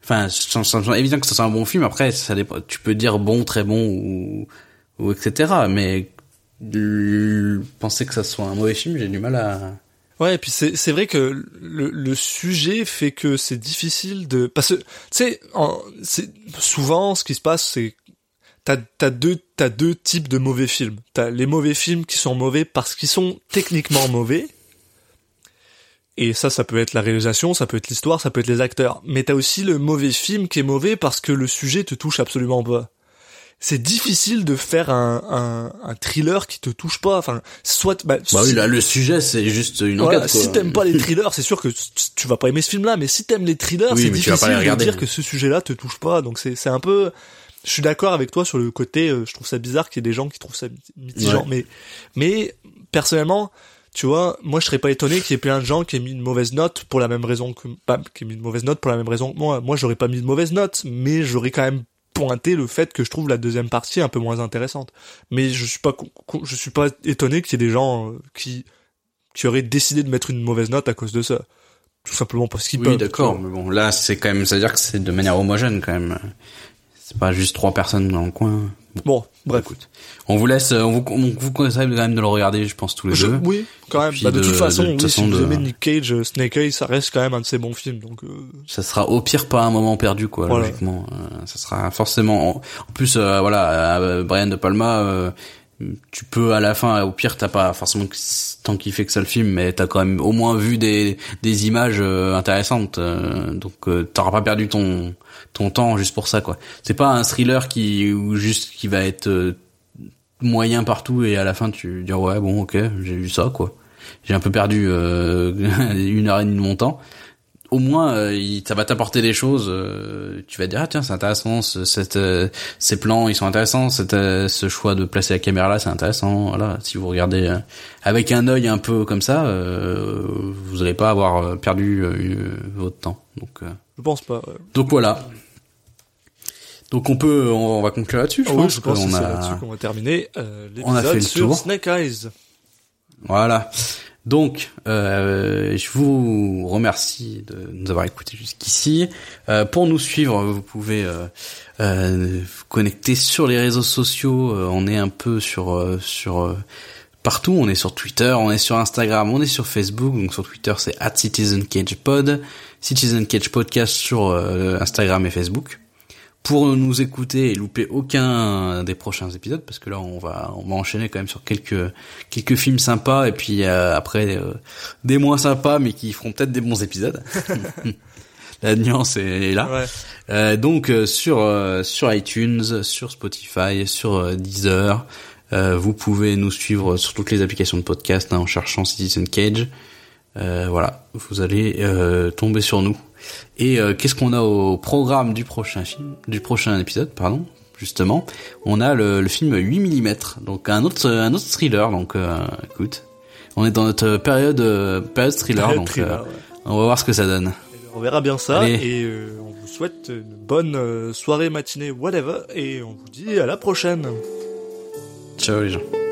Enfin, c'est c'est évident que ça soit un bon film. Après, ça dépend. Tu peux dire bon, très bon ou, ou etc. Mais penser que ça soit un mauvais film, j'ai du mal à. Ouais, et puis c'est c'est vrai que le, le sujet fait que c'est difficile de parce que tu sais c'est souvent ce qui se passe c'est t'as deux t'as deux types de mauvais films. T'as les mauvais films qui sont mauvais parce qu'ils sont techniquement mauvais. Et ça, ça peut être la réalisation, ça peut être l'histoire, ça peut être les acteurs. Mais t'as aussi le mauvais film qui est mauvais parce que le sujet te touche absolument pas. C'est difficile de faire un, un, un thriller qui te touche pas. Enfin, soit bah, Bah oui, là, le sujet, c'est juste une voilà, enquête. quoi. si t'aimes pas les thrillers, c'est sûr que tu, vas pas aimer ce film-là, mais si t'aimes les thrillers, Oui, c'est difficile de dire que ce sujet-là te touche pas. Donc c'est c'est un peu, je suis d'accord avec toi sur le côté, euh, je trouve ça bizarre qu'il y ait des gens qui trouvent ça mitigant, Ouais. mais mais personnellement, tu vois, moi je serais pas étonné qu'il y ait plein de gens qui aient mis une mauvaise note pour la même raison que pas qui aient mis une mauvaise note pour la même raison que moi. Moi j'aurais pas mis de mauvaise note, mais j'aurais quand même pointé le fait que je trouve la deuxième partie un peu moins intéressante. Mais je suis pas je suis pas étonné qu'il y ait des gens euh, qui qui auraient décidé de mettre une mauvaise note à cause de ça. Tout simplement parce qu'ils Oui, peuvent. d'accord, mais bon, là, c'est quand même, c'est-à-dire que c'est de manière homogène, quand même. C'est pas juste trois personnes dans le coin. Bon, bref. Écoute, on vous laisse, euh, on vous, on vous conseille quand même de le regarder, je pense, tous les Je- deux. oui, quand même. Bah, de, de- toute façon, de toute si vous de- aimez Nick Cage, euh, Snake Eyes, ça reste quand même un de ses bons films. Donc, euh, Ça sera au pire pas un moment perdu, quoi, Voilà. logiquement. Euh, ça sera forcément, en, en plus, euh, voilà, Brian De Palma, tu peux à la fin, au pire, t'as pas forcément tant kiffé que ça le film, mais t'as quand même au moins vu des, des images intéressantes, euh, donc euh, t'auras pas perdu ton ton temps juste pour ça, quoi. C'est pas un thriller qui ou juste qui va être euh, moyen partout et à la fin tu dis ouais bon ok j'ai vu ça quoi. J'ai un peu perdu euh, une heure et demie de mon temps au moins euh, il- ça va t'apporter des choses euh, tu vas dire ah tiens c'est intéressant ce, cette, euh, ces plans ils sont intéressants cette, euh, ce choix de placer la caméra là c'est intéressant voilà si vous regardez euh, avec un œil un peu comme ça euh, vous allez pas avoir perdu euh, votre temps donc euh, je pense pas. ouais. donc voilà donc on peut on, va conclure là-dessus je oui, pense, je pense que qu'on c'est a- là-dessus qu'on va terminer on a fait le sur tour. Snake Eyes. Voilà. Donc, euh, je vous remercie de nous avoir écoutés jusqu'ici. Euh, pour nous suivre, vous pouvez euh, euh, vous connecter sur les réseaux sociaux. Euh, on est un peu sur euh, sur partout. On est sur Twitter, on est sur Instagram, on est sur Facebook. Donc sur Twitter, c'est @citizencagepod, Citizen Cage Podcast sur Instagram et Facebook pour nous écouter et louper aucun des prochains épisodes parce que là on va on va enchaîner quand même sur quelques quelques films sympas et puis euh, après euh, des moins sympas mais qui feront peut-être des bons épisodes. La nuance est, est là. Ouais. Euh, donc euh, sur euh, sur iTunes, sur Spotify, sur euh, Deezer, Euh, vous pouvez nous suivre sur toutes les applications de podcast hein, en cherchant Citizen Cage. Euh, voilà, vous allez euh, tomber sur nous. Et euh, qu'est-ce qu'on a au programme du prochain film, du prochain épisode, pardon Justement, on a le, le film 8 mm, donc un autre un autre thriller. Donc, euh, écoute, on est dans notre période euh, période thriller, donc thriller, euh, ouais. on va voir ce que ça donne. On verra bien ça Allez. et on vous souhaite une bonne soirée, matinée, whatever, et on vous dit à la prochaine. Ciao les gens.